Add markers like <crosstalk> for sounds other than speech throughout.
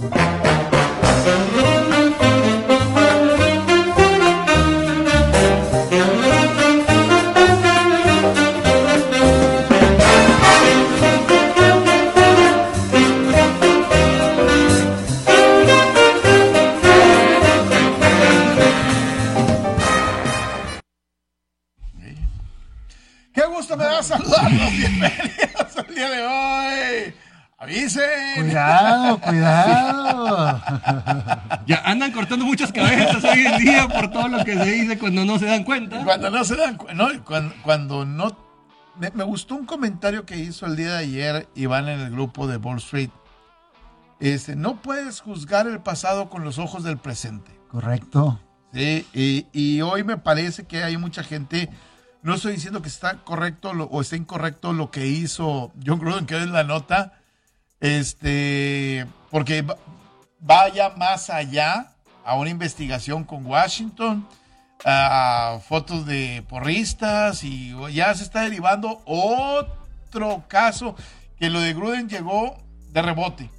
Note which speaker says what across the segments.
Speaker 1: Qué
Speaker 2: cuando no se dan cuenta.
Speaker 1: Cuando no se dan cuenta, no, cuando, cuando no... Me, me gustó un comentario que hizo el día de ayer Iván en el grupo de Wall Street. Este, no puedes juzgar el pasado con los ojos del presente.
Speaker 3: Correcto.
Speaker 1: Sí, y, y hoy me parece que hay mucha gente, no estoy diciendo que está correcto lo- o está incorrecto lo que hizo John Gruden, que es la nota, este, porque va- vaya más allá a una investigación con Washington, a fotos de porristas y ya se está derivando otro caso que lo de Gruden llegó de rebote.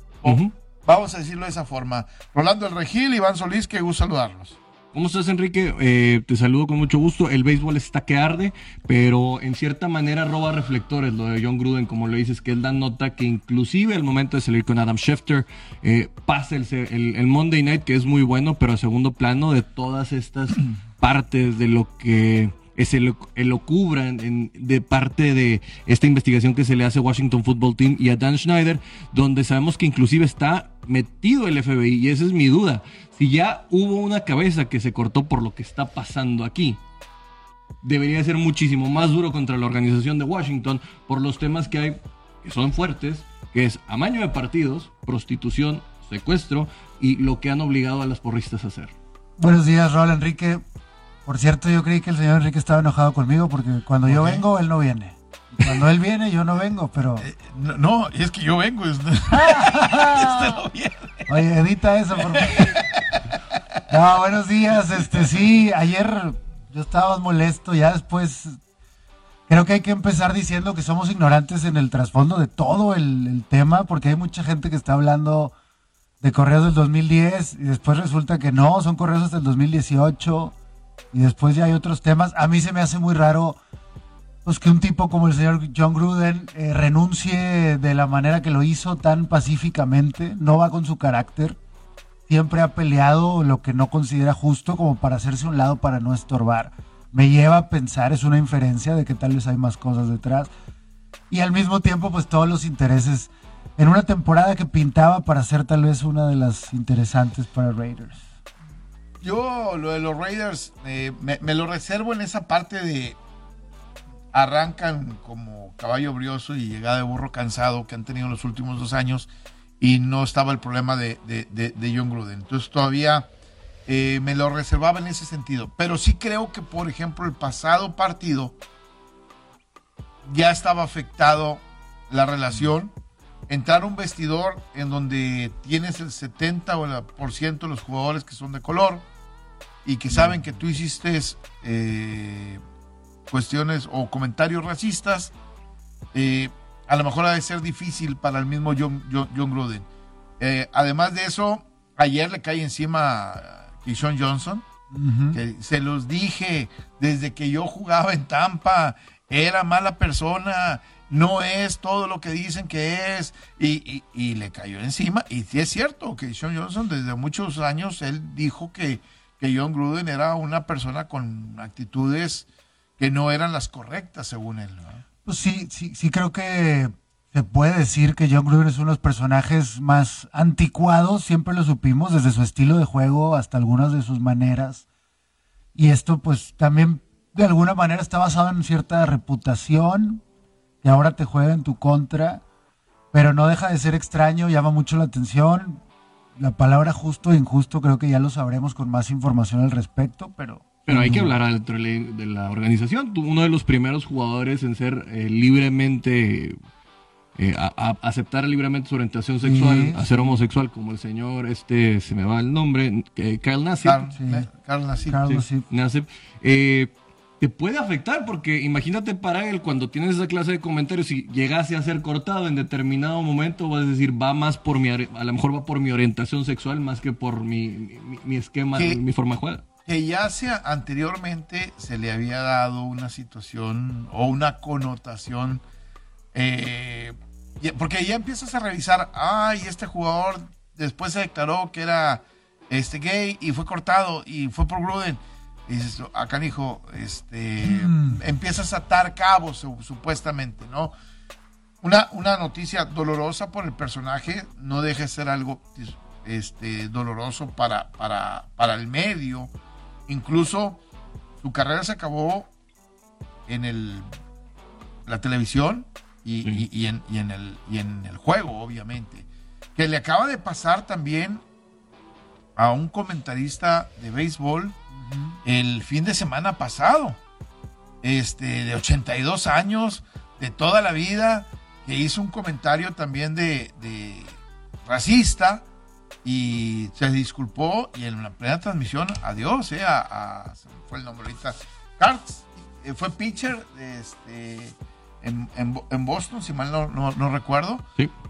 Speaker 1: Vamos a decirlo de esa forma. Rolando El Regil, Iván Solís, qué gusto saludarlos.
Speaker 2: ¿Cómo estás, Enrique? Eh, te saludo con mucho gusto. El béisbol está que arde, pero en cierta manera roba reflectores lo de John Gruden, como lo dices, que él da nota que inclusive al momento de salir con Adam Schefter, eh, pasa el, se- el- el Monday Night, que es muy bueno, pero a segundo plano de todas estas <clears throat> partes de lo que es el, elocubran en- de parte de esta investigación que se le hace a Washington Football Team y a Dan Schneider, donde sabemos que inclusive está metido el FBI, y esa es mi duda. Si ya hubo una cabeza que se cortó por lo que está pasando aquí, debería ser muchísimo más duro contra la organización de Washington por los temas que hay, que son fuertes, que es amaño de partidos, prostitución, secuestro y lo que han obligado a las porristas a hacer.
Speaker 3: Buenos días, Raúl Enrique. Por cierto, yo creí que el señor Enrique estaba enojado conmigo porque cuando yo
Speaker 1: qué?
Speaker 3: vengo, él no viene. Y cuando él viene, yo no vengo, pero...
Speaker 1: No, no, es que yo vengo. es- <laughs> Este.
Speaker 3: Oye, edita eso, por favor. No, buenos días. Este, sí, ayer yo estaba molesto, ya después creo que hay que empezar diciendo que somos ignorantes en el trasfondo de todo el, el tema, porque hay mucha gente que está hablando de correos del 2010 y después resulta que no, son correos hasta el 2018 y después ya hay otros temas. A mí se me hace muy raro pues que un tipo como el señor John Gruden eh, renuncie de la manera que lo hizo tan pacíficamente, no va con su carácter, siempre ha peleado lo que no considera justo como para hacerse un lado para no estorbar. Me lleva a pensar, es una inferencia de que tal vez hay más cosas detrás. Y al mismo tiempo, pues todos los intereses en una temporada que pintaba para ser tal vez una de las interesantes para Raiders.
Speaker 1: Yo, lo de los Raiders, eh, me, lo reservo en esa parte de. Arrancan como caballo brioso y llegada de burro cansado que han tenido los últimos dos años y no estaba el problema de, de, de- de John Gruden. Entonces todavía eh, me lo reservaba en ese sentido. Pero sí creo que, por ejemplo, el pasado partido ya estaba afectado la relación. Entrar a un vestidor en donde tienes el 70 o el por ciento de los jugadores que son de color y que saben que tú hiciste eh, cuestiones o comentarios racistas, eh, a lo mejor ha de ser difícil para el mismo John, John- John Gruden. Eh, además de eso, ayer le cae encima a Keyshawn Johnson, que se los dije desde que yo jugaba en Tampa, era mala persona, no es todo lo que dicen que es, y, y- y le cayó encima. Y sí es cierto que Sean Johnson desde muchos años, él dijo que, que John Gruden era una persona con actitudes que no eran las correctas según él.
Speaker 3: Pues sí, sí, sí creo que se puede decir que John Gruden es uno de los personajes más anticuados, siempre lo supimos, desde su estilo de juego hasta algunas de sus maneras. Y esto pues también de alguna manera está basado en cierta reputación que ahora te juega en tu contra, pero no deja de ser extraño, llama mucho la atención. La palabra justo e injusto creo que ya lo sabremos con más información al respecto, pero...
Speaker 2: Pero hay que hablar dentro de la- de la organización. Uno de los primeros jugadores en ser eh, libremente, eh, a- a- aceptar libremente su orientación sexual,
Speaker 3: Sí.
Speaker 2: a ser homosexual, como el señor, este, se me va el nombre, eh, Kyle Nassib.
Speaker 1: Carl,
Speaker 3: Sí.
Speaker 1: Carl Nassib.
Speaker 3: Carlos,
Speaker 2: Sí,
Speaker 3: sí.
Speaker 2: Nassib. Eh, te puede afectar, porque imagínate para él cuando tienes esa clase de comentarios, si llegase a ser cortado en determinado momento, vas a decir, va más por mi, a lo mejor va por mi orientación sexual más que por mi, mi, esquema, mi forma de jugar.
Speaker 1: Que ya sea anteriormente se le había dado una situación o una connotación, eh, porque ya empiezas a revisar, ay, este jugador después se declaró que era este gay y fue cortado y fue por Gruden y dices, acá dijo, este, mm. empiezas a atar cabos supuestamente, ¿no? Una, una noticia dolorosa por el personaje no deja de ser algo este, doloroso para, para, para el medio. Incluso su carrera se acabó en el, la televisión y, en, y, en, el, y en el juego, obviamente. Que le acaba de pasar también a un comentarista de béisbol el fin de semana pasado. Este, de 82 años, de toda la vida, que hizo un comentario también de, racista y se disculpó y en la plena transmisión, adiós, eh, a, fue el nombre ahorita, Carts, eh, fue pitcher este, en, Boston, si mal no, recuerdo,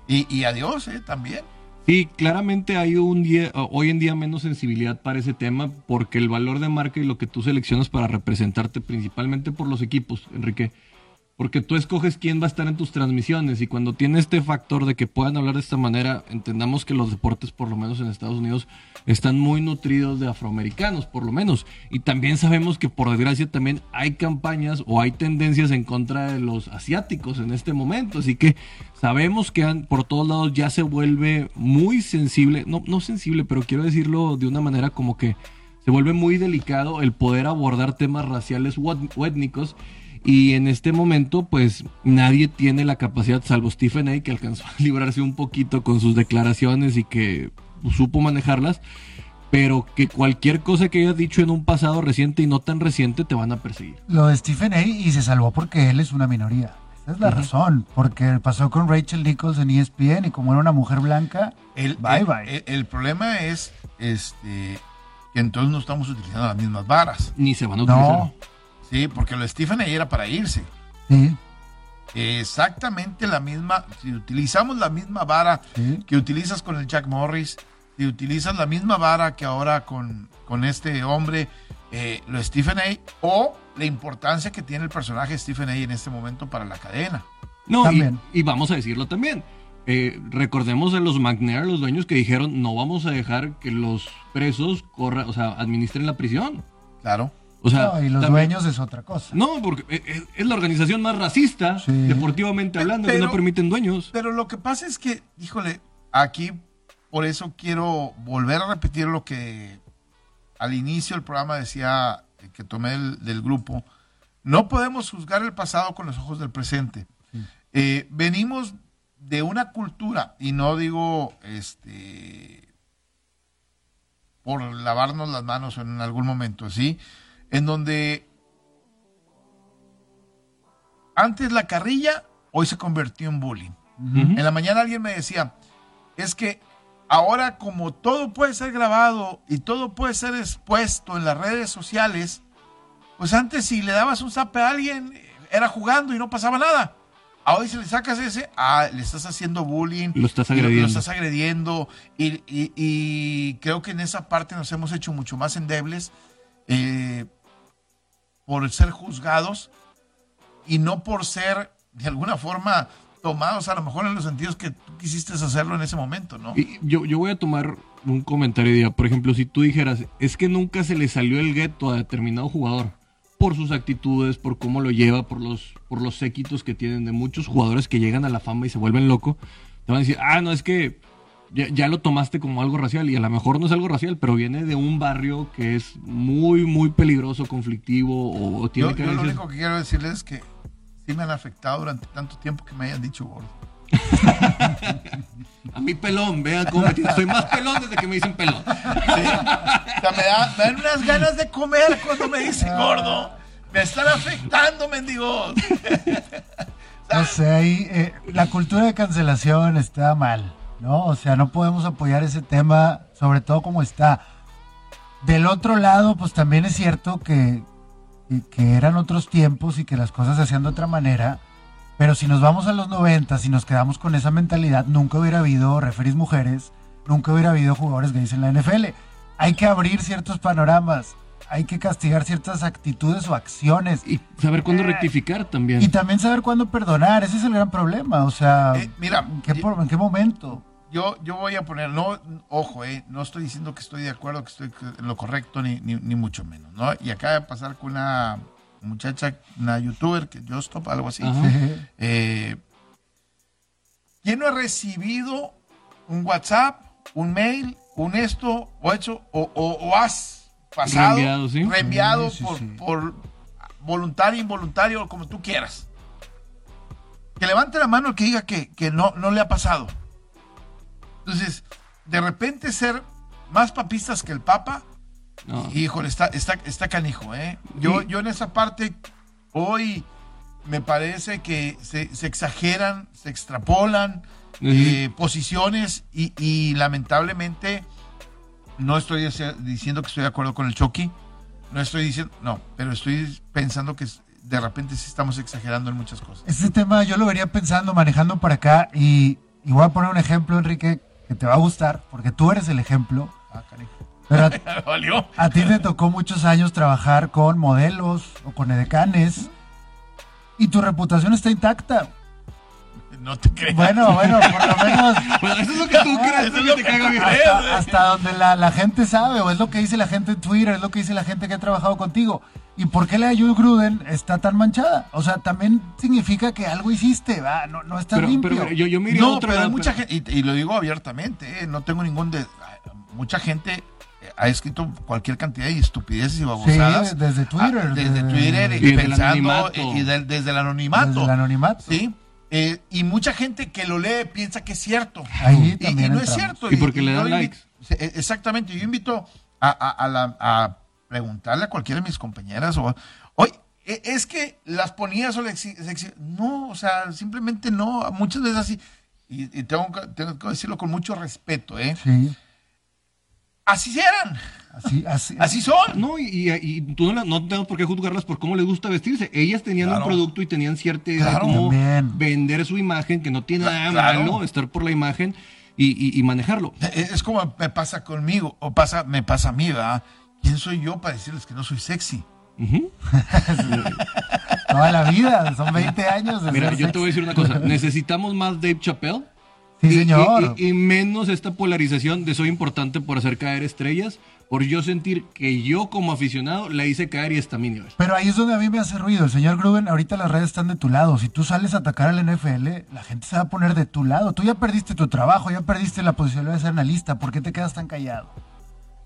Speaker 1: y, y, adiós eh, también.
Speaker 2: Sí, claramente hay un día, hoy en día menos sensibilidad para ese tema porque el valor de marca y lo que tú seleccionas para representarte principalmente por los equipos, Enrique, porque tú escoges quién va a estar en tus transmisiones y cuando tiene este factor de que puedan hablar de esta manera, entendamos que los deportes, por lo menos en Estados Unidos, están muy nutridos de afroamericanos, por lo menos. Y también sabemos que por desgracia también hay campañas o hay tendencias en contra de los asiáticos en este momento. Así que sabemos que por todos lados ya se vuelve muy sensible, no, no sensible, pero quiero decirlo de una manera como que se vuelve muy delicado el poder abordar temas raciales o étnicos y en este momento, pues nadie tiene la capacidad, salvo Stephen A., que alcanzó a <laughs> librarse un poquito con sus declaraciones y que supo manejarlas, pero que cualquier cosa que haya dicho en un pasado reciente y no tan reciente te van a perseguir.
Speaker 3: Lo de Stephen A. y se salvó porque él es una minoría. Esa es la razón, porque pasó con Rachel Nichols en ESPN y como era una mujer blanca,
Speaker 1: el, bye bye. El, problema es este, que entonces no estamos utilizando las mismas varas.
Speaker 2: Ni se van a utilizar.
Speaker 1: No. Sí, porque lo de Stephen ahí era para irse.
Speaker 3: Sí.
Speaker 1: Exactamente la misma, si utilizamos la misma vara que utilizas con el Jack Morris, si utilizas la misma vara que ahora con, con este hombre, eh, lo de Stephen A. o la importancia que tiene el personaje Stephen A. en este momento para la cadena.
Speaker 2: No, y, vamos a decirlo también. Eh, recordemos a los McNair, los dueños que dijeron no vamos a dejar que los presos corran, o sea, administren la prisión.
Speaker 1: Claro
Speaker 3: y los dueños es otra cosa.
Speaker 2: No, porque e, e, es la organización más racista, deportivamente hablando, que no permiten dueños.
Speaker 1: Pero lo que pasa es que, híjole, aquí por eso quiero volver a repetir lo que al inicio del programa decía que tomé del, grupo. No podemos juzgar el pasado con los ojos del presente. Eh, venimos de una cultura, y no digo este por lavarnos las manos en algún momento, ¿sí? En donde antes la carrilla, hoy se convirtió en bullying. En la mañana alguien me decía, es que ahora como todo puede ser grabado y todo puede ser expuesto en las redes sociales, pues antes si le dabas un zape a alguien, era jugando y no pasaba nada. Ahora si le sacas ese, ah, le estás haciendo bullying.
Speaker 2: Lo estás agrediendo.
Speaker 1: Lo, estás agrediendo. Y, y, creo que en esa parte nos hemos hecho mucho más endebles. Eh, por ser juzgados y no por ser de alguna forma tomados a lo mejor en los sentidos que tú quisiste hacerlo en ese momento, ¿no?
Speaker 2: yo, yo voy a tomar un comentario de por ejemplo, si tú dijeras, es que nunca se le salió el gueto a determinado jugador por sus actitudes, por cómo lo lleva, por los, por los séquitos que tienen de muchos jugadores que llegan a la fama y se vuelven loco, te van a decir, ah, no, es que ya, lo tomaste como algo racial y a lo mejor no es algo racial, pero viene de un barrio que es muy, muy peligroso, conflictivo o, tiene
Speaker 1: que... Yo lo único que quiero decirles es que sí me han afectado durante tanto tiempo que me hayan dicho gordo. <laughs>
Speaker 2: a mí pelón, vean cómo me Soy más pelón desde que me dicen pelón. O
Speaker 1: sea, me, dan unas ganas de comer cuando me dicen gordo. Me están afectando, mendigos.
Speaker 3: no sé, ahí eh, la cultura de cancelación está mal. ¿No? O sea, no podemos apoyar ese tema, sobre todo como está. Del otro lado, pues también es cierto que que, eran otros tiempos y que las cosas se hacían de otra manera. Pero si nos vamos a los 90, si nos quedamos con esa mentalidad, nunca hubiera habido referees mujeres, nunca hubiera habido jugadores gays en la NFL. Hay que abrir ciertos panoramas, hay que castigar ciertas actitudes o acciones.
Speaker 2: Y saber cuándo rectificar también.
Speaker 3: Y también saber cuándo perdonar, ese es el gran problema. O sea,
Speaker 1: Eh, mira,
Speaker 3: ¿en qué,
Speaker 1: y-
Speaker 3: por- en qué momento?
Speaker 1: Yo, yo voy a poner, no, ojo, eh, no estoy diciendo que estoy de acuerdo, que estoy en lo correcto, ni, ni, ni mucho menos, ¿no? Y acaba de pasar con una muchacha, una youtuber, que yo stop, algo así. <laughs> Eh, ¿Quién no ha recibido un WhatsApp, un mail, un esto, o hecho, o, o- o has pasado,
Speaker 2: Reenviado, ¿sí?
Speaker 1: reenviado
Speaker 3: Sí, sí,
Speaker 1: por, por voluntario, involuntario, como tú quieras? Que levante la mano el que diga que, que no, no le ha pasado. Entonces, de repente ser más papistas que el Papa,
Speaker 2: No.
Speaker 1: híjole, está, está, está canijo, ¿eh? Yo, yo en esa parte, hoy me parece que se, se exageran, se extrapolan eh, posiciones y, y lamentablemente no estoy diciendo que estoy de acuerdo con el Chucky, no estoy diciendo, no, pero estoy pensando que de repente sí estamos exagerando en muchas cosas.
Speaker 3: Este tema yo lo vería pensando, manejando para acá y, y voy a poner un ejemplo, Enrique, que te va a gustar, porque tú eres el ejemplo.
Speaker 1: Ah.
Speaker 3: Pero a, <laughs>
Speaker 1: Valió.
Speaker 3: a ti te tocó muchos años trabajar con modelos o con edecanes y tu reputación está intacta.
Speaker 1: No te creas.
Speaker 3: Bueno, bueno, por lo menos <laughs>
Speaker 2: Bueno, eso es lo que tú crees,
Speaker 1: Eso es
Speaker 2: que
Speaker 1: lo
Speaker 2: te
Speaker 1: que
Speaker 2: caga
Speaker 1: tú
Speaker 2: bien.
Speaker 3: hasta, hasta donde la, la gente sabe, o es lo que dice la gente en Twitter, es lo que dice la gente que ha trabajado contigo. ¿Y por qué la de Jude Gruden está tan manchada? O sea, también significa que algo hiciste, ¿va? No, no está limpio.
Speaker 2: pero yo, yo a
Speaker 1: No,
Speaker 2: otro
Speaker 1: pero hay mucha gente, y, y lo digo abiertamente, eh, no tengo ningún... De, mucha gente eh, ha escrito cualquier cantidad de estupideces y babosadas.
Speaker 3: Sí, desde Twitter,
Speaker 1: Ah, desde
Speaker 3: desde-
Speaker 1: Twitter, y,
Speaker 2: Y desde el
Speaker 1: pensando,
Speaker 2: anonimato.
Speaker 1: y, y desde el anonimato.
Speaker 3: Desde el anonimato.
Speaker 1: Sí. Eh, y mucha gente que lo lee piensa que es cierto.
Speaker 3: Ahí
Speaker 1: y, y no es cierto.
Speaker 2: Y porque le dan likes.
Speaker 1: E- Exactamente. Yo invito a, a- a la- a preguntarle a cualquiera de mis compañeras o oye, e- es que las ponías o le exi- se exi-". no, o sea, simplemente no, muchas veces así, y, y tengo, que, tengo que decirlo con mucho respeto, ¿eh?
Speaker 3: Sí,
Speaker 1: Así eran,
Speaker 3: así, así.
Speaker 1: así son.
Speaker 2: No, y, tú no, la- no tenemos por qué juzgarlas por cómo les gusta vestirse. Ellas tenían
Speaker 1: Claro.
Speaker 2: un producto y tenían cierta idea
Speaker 1: Claro.
Speaker 2: de cómo
Speaker 3: También.
Speaker 2: vender su imagen, que no tiene nada
Speaker 1: Claro.
Speaker 2: malo estar por la imagen y, y- y manejarlo.
Speaker 1: Es como me pasa conmigo, o pasa, me pasa a mí, ¿verdad? ¿Quién soy yo para decirles que no soy sexy? <laughs>
Speaker 3: Toda la vida, son 20 años de
Speaker 2: Mira, yo te voy a decir una cosa. Necesitamos más Dave Chappelle.
Speaker 3: Sí,
Speaker 2: y-
Speaker 3: señor.
Speaker 2: Y- y menos esta polarización de soy importante por hacer caer estrellas, por yo sentir que yo como aficionado la hice caer y está a mi nivel.
Speaker 3: Pero ahí es donde a mí me hace ruido. El señor Gruden, ahorita las redes están de tu lado. Si tú sales a atacar al NFL, la gente se va a poner de tu lado. Tú ya perdiste tu trabajo, ya perdiste la posibilidad de ser analista. ¿Por qué te quedas tan callado?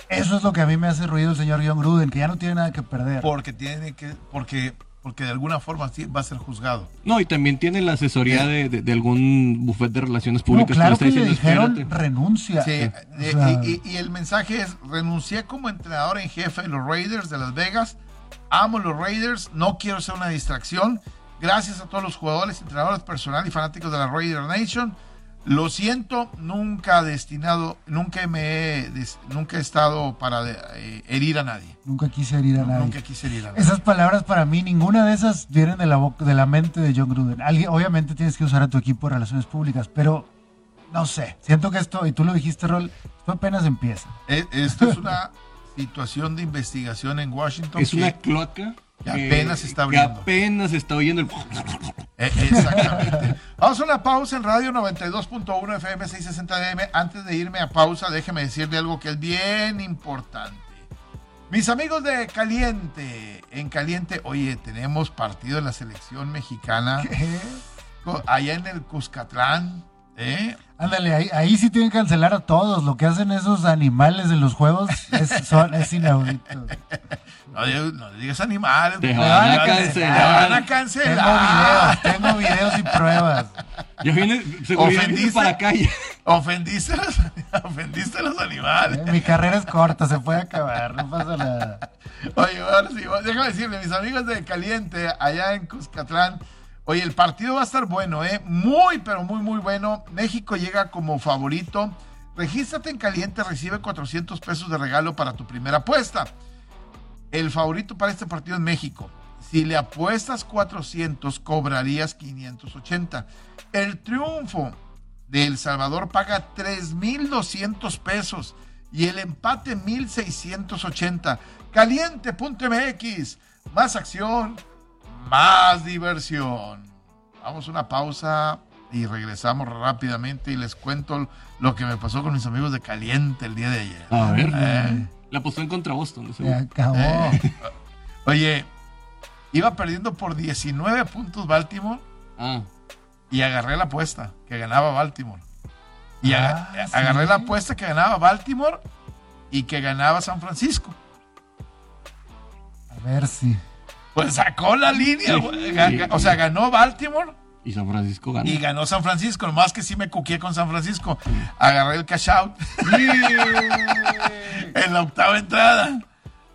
Speaker 3: Eso es lo que a mí me hace ruido el señor John Gruden, que ya no tiene nada que perder.
Speaker 1: Porque tiene que, porque, porque de alguna forma sí va a ser juzgado.
Speaker 2: No, y también tiene la asesoría de, de- de algún buffet de relaciones
Speaker 3: No,
Speaker 2: públicas
Speaker 3: claro
Speaker 2: que le diciendo,
Speaker 3: dijeron
Speaker 2: espérate.
Speaker 3: renuncia.
Speaker 1: Sí,
Speaker 3: O
Speaker 1: eh,
Speaker 3: sea,
Speaker 1: y, y- y el mensaje es, renuncié como entrenador en jefe de los Raiders de Las Vegas, amo los Raiders, no quiero ser una distracción, gracias a todos los jugadores, entrenadores personal y fanáticos de la Raider Nation, lo siento, nunca destinado, nunca me he, des- nunca he estado para eh, herir a nadie,
Speaker 3: Nunca quise herir a nadie.
Speaker 1: nunca quise herir a nadie.
Speaker 3: Esas palabras para mí, ninguna de esas vienen de la boca, de la mente de John Gruden. Alguien, obviamente tienes que usar a tu equipo de relaciones públicas, pero no sé. Siento que esto, y tú lo dijiste, Rol, esto apenas empieza.
Speaker 1: Eh, Esto es una <laughs> situación de investigación en Washington
Speaker 2: Es
Speaker 1: que-
Speaker 2: una cloaca
Speaker 1: que apenas se está
Speaker 2: que
Speaker 1: abriendo.
Speaker 2: apenas se está oyendo el...
Speaker 1: Eh, Exactamente. Vamos a una pausa en Radio 92.1 FM 660 DM. Antes de irme a pausa, déjeme decirle algo que es bien importante. Mis amigos de Caliente, en Caliente, oye, tenemos partido de la selección mexicana co- allá en el Cuscatlán. ¿eh?
Speaker 3: Ándale, ahí, ahí sí tienen que cancelar a todos. Lo que hacen esos animales en los juegos es, son- es inaudito. <laughs>
Speaker 1: No, digas- no digas animales.
Speaker 2: Te van a cancelar.
Speaker 1: Te van a
Speaker 3: Tengo
Speaker 1: cancelar.
Speaker 3: videos, tengo videos y pruebas.
Speaker 2: Seguridad viene
Speaker 1: Ofendiste.
Speaker 2: para la calle.
Speaker 1: Ofendiste a los, <laughs> ofendiste a los animales.
Speaker 3: Mi carrera es corta, se puede acabar, no pasa nada.
Speaker 1: Oye, ahora sí, déjame decirle, mis amigos de Caliente, allá en Cuscatlán, oye, el partido va a estar bueno, ¿eh? Muy, pero muy, muy bueno. México llega como favorito. Regístrate en Caliente, recibe 400 pesos de regalo para tu primera apuesta. El favorito para este partido es México. Si le apuestas 400, cobrarías 580. El triunfo de El Salvador paga 3.200 pesos y el empate 1.680. Caliente.mx. Más acción, más diversión. Vamos a una pausa y regresamos rápidamente y les cuento lo que me pasó con mis amigos de Caliente el día de ayer.
Speaker 2: A ver.
Speaker 1: Eh.
Speaker 2: La apostó en contra Boston.
Speaker 3: Se acabó.
Speaker 1: Eh. <laughs> Oye, iba perdiendo por 19 puntos Baltimore
Speaker 2: Ah,
Speaker 1: y agarré la apuesta que ganaba Baltimore. Y
Speaker 3: Ah, sí.
Speaker 1: agarré la apuesta que ganaba Baltimore y que ganaba San Francisco.
Speaker 3: A ver si.
Speaker 1: Pues sacó la línea,
Speaker 2: Sí.
Speaker 1: o sea, ganó Baltimore
Speaker 2: y San Francisco gana.
Speaker 1: y ganó San Francisco. Nomás que sí me cuqué con San Francisco. Agarré el cash out <laughs> en la octava entrada.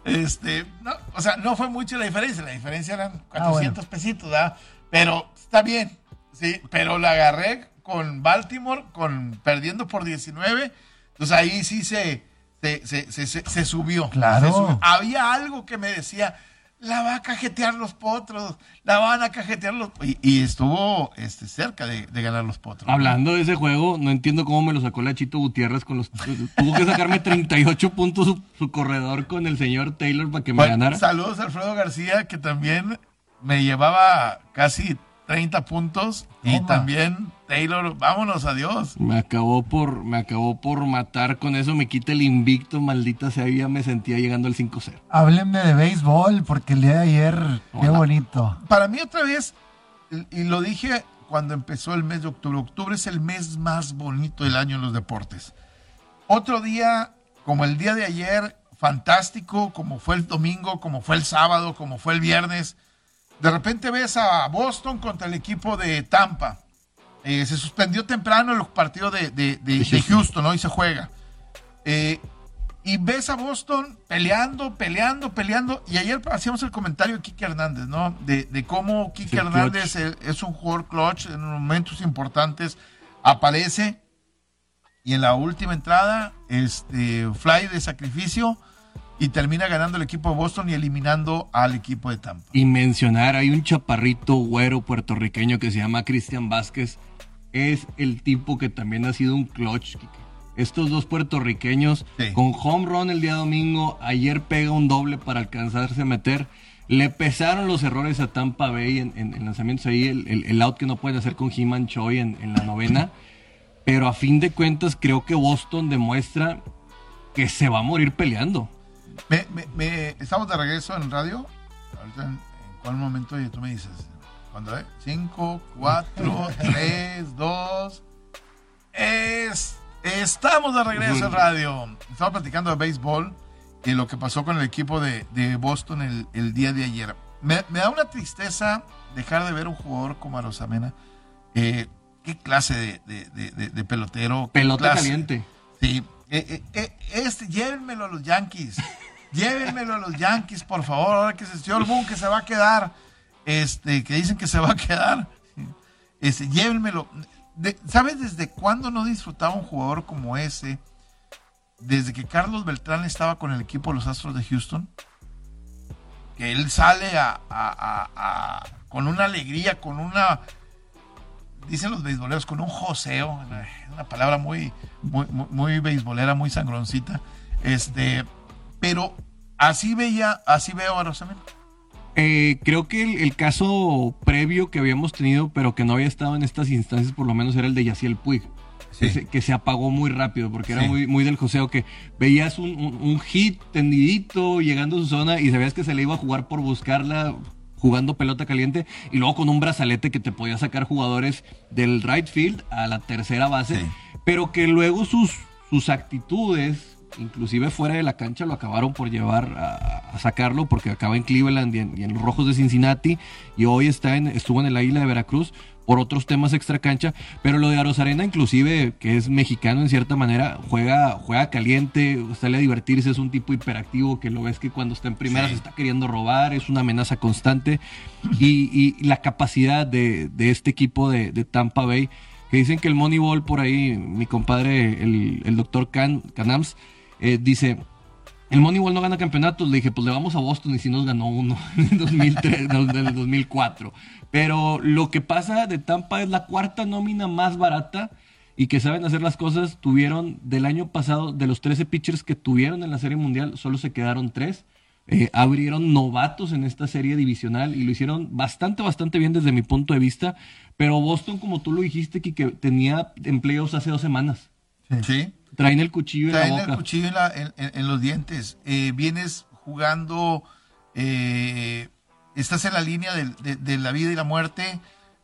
Speaker 1: Este, no, o sea, no fue mucho la diferencia. La diferencia eran 400 pesitos, ¿verdad? Pero está bien, sí. Pero la agarré con Baltimore, con perdiendo por 19. Entonces ahí sí se, se, se, se- subió.
Speaker 3: Claro.
Speaker 1: Se subió. Había algo que me decía, la va a cajetear los potros, la van a cajetear los... Y, y estuvo este, cerca de, de ganar los potros.
Speaker 2: Hablando de ese juego, no entiendo cómo me lo sacó la Chito Gutiérrez con los. Tuvo que sacarme 38 puntos su, su corredor con el señor Taylor para que me
Speaker 1: Bueno,
Speaker 2: ganara.
Speaker 1: Saludos a Alfredo García, que también me llevaba casi 30 puntos. Y
Speaker 3: Toma.
Speaker 1: también Taylor, vámonos, adiós.
Speaker 2: Me acabó por, me acabó por matar con eso, me quita el invicto, maldita sea, ya me sentía llegando al 5-0.
Speaker 3: Háblenme de béisbol, porque el día de ayer, qué bonito.
Speaker 1: Para mí otra vez, y y lo dije cuando empezó el mes de octubre, octubre es el mes más bonito del año en los deportes. Otro día, como el día de ayer, fantástico, como fue el domingo, como fue el sábado, como fue el viernes. De repente ves a Boston contra el equipo de Tampa. Eh, se suspendió temprano el partido de, de- de- de
Speaker 2: Houston.
Speaker 1: Houston, hoy se juega. Eh, y ves a Boston peleando, peleando, peleando. Y ayer hacíamos el comentario de Kike Hernández, ¿no? De, de cómo Kike Hernández es, es un jugador clutch en momentos importantes. Aparece y en la última entrada, este fly de sacrificio y termina ganando el equipo de Boston y eliminando al equipo de Tampa.
Speaker 2: Y mencionar, hay un chaparrito güero puertorriqueño que se llama Cristian Vázquez. Es el tipo que también ha sido un clutch. Estos dos puertorriqueños
Speaker 1: Sí.
Speaker 2: con home run el día domingo, ayer pega un doble para alcanzarse a meter. Le pesaron los errores a Tampa Bay en, en- en lanzamientos ahí, el, el- el out que no pueden hacer con He-Man Choi en, en la novena. Pero a fin de cuentas creo que Boston demuestra que se va a morir peleando.
Speaker 1: Me, me- me- estamos de regreso en radio. Ahorita en, en cuál momento oye, tú me dices. Cuando ve? 5, 4, 3, 2. Es, estamos de regreso en radio. Estamos platicando de béisbol y lo que pasó con el equipo de, de Boston el, el día de ayer. Me, me da una tristeza dejar de ver un jugador como Arosamena. Eh, ¿Qué clase de, pelotero? ¿Qué
Speaker 2: Pelota
Speaker 1: clase?
Speaker 2: caliente.
Speaker 1: Sí, este, llévenmelo a los Yankees. Llévenmelo a los Yankees, por favor. Ahora que es el señor Boone que se va a quedar. Este, que dicen que se va a quedar. Este, llévenmelo. ¿Sabes desde cuándo no disfrutaba un jugador como ese? Desde que Carlos Beltrán estaba con el equipo de los Astros de Houston. Que él sale a- con una alegría, con una dicen los beisboleros, con un joseo, una palabra muy, muy, beisbolera, muy sangroncita. Este, pero así veía, así veo a.
Speaker 2: Eh, creo que el, el caso previo que habíamos tenido, pero que no había estado en estas instancias, por lo menos era el de Yaciel Puig. Que, se, que se apagó muy rápido, porque era muy, muy del joseo que veías un, un- un hit tendidito llegando a su zona y sabías que se le iba a jugar por buscarla jugando pelota caliente y luego con un brazalete que te podía sacar jugadores del right field a la tercera base,
Speaker 1: Sí.
Speaker 2: pero que luego sus, sus actitudes, inclusive fuera de la cancha, lo acabaron por llevar a, a sacarlo porque acaba en Cleveland y en, y en los Rojos de Cincinnati y hoy está en, estuvo en el Águila de Veracruz por otros temas extra cancha, pero lo de Arozarena inclusive, que es mexicano en cierta manera, juega, juega caliente, sale a divertirse, es un tipo hiperactivo que lo ves que cuando está en primera
Speaker 1: Sí.
Speaker 2: se está queriendo robar, es una amenaza constante y, y la capacidad de, de este equipo de, de Tampa Bay, que dicen que el Moneyball por ahí, mi compadre, el, el doctor Can, Canams, eh, dice, el Moneyball no gana campeonatos. Le dije, pues le vamos a Boston y si nos ganó uno en <laughs> 2003, en el 2004. Pero lo que pasa de Tampa es la cuarta nómina más barata y que saben hacer las cosas. Tuvieron del año pasado, de los 13 pitchers que tuvieron en la Serie Mundial, solo se quedaron tres. Eh, abrieron novatos en esta serie divisional y lo hicieron bastante, bastante bien desde mi punto de vista. Pero Boston, como tú lo dijiste, que tenía empleos hace dos semanas.
Speaker 1: Sí.
Speaker 2: Traen el cuchillo
Speaker 1: Traen
Speaker 2: en la boca.
Speaker 1: el cuchillo en, los dientes. Eh, vienes jugando, eh, estás en la línea de, la vida y la muerte,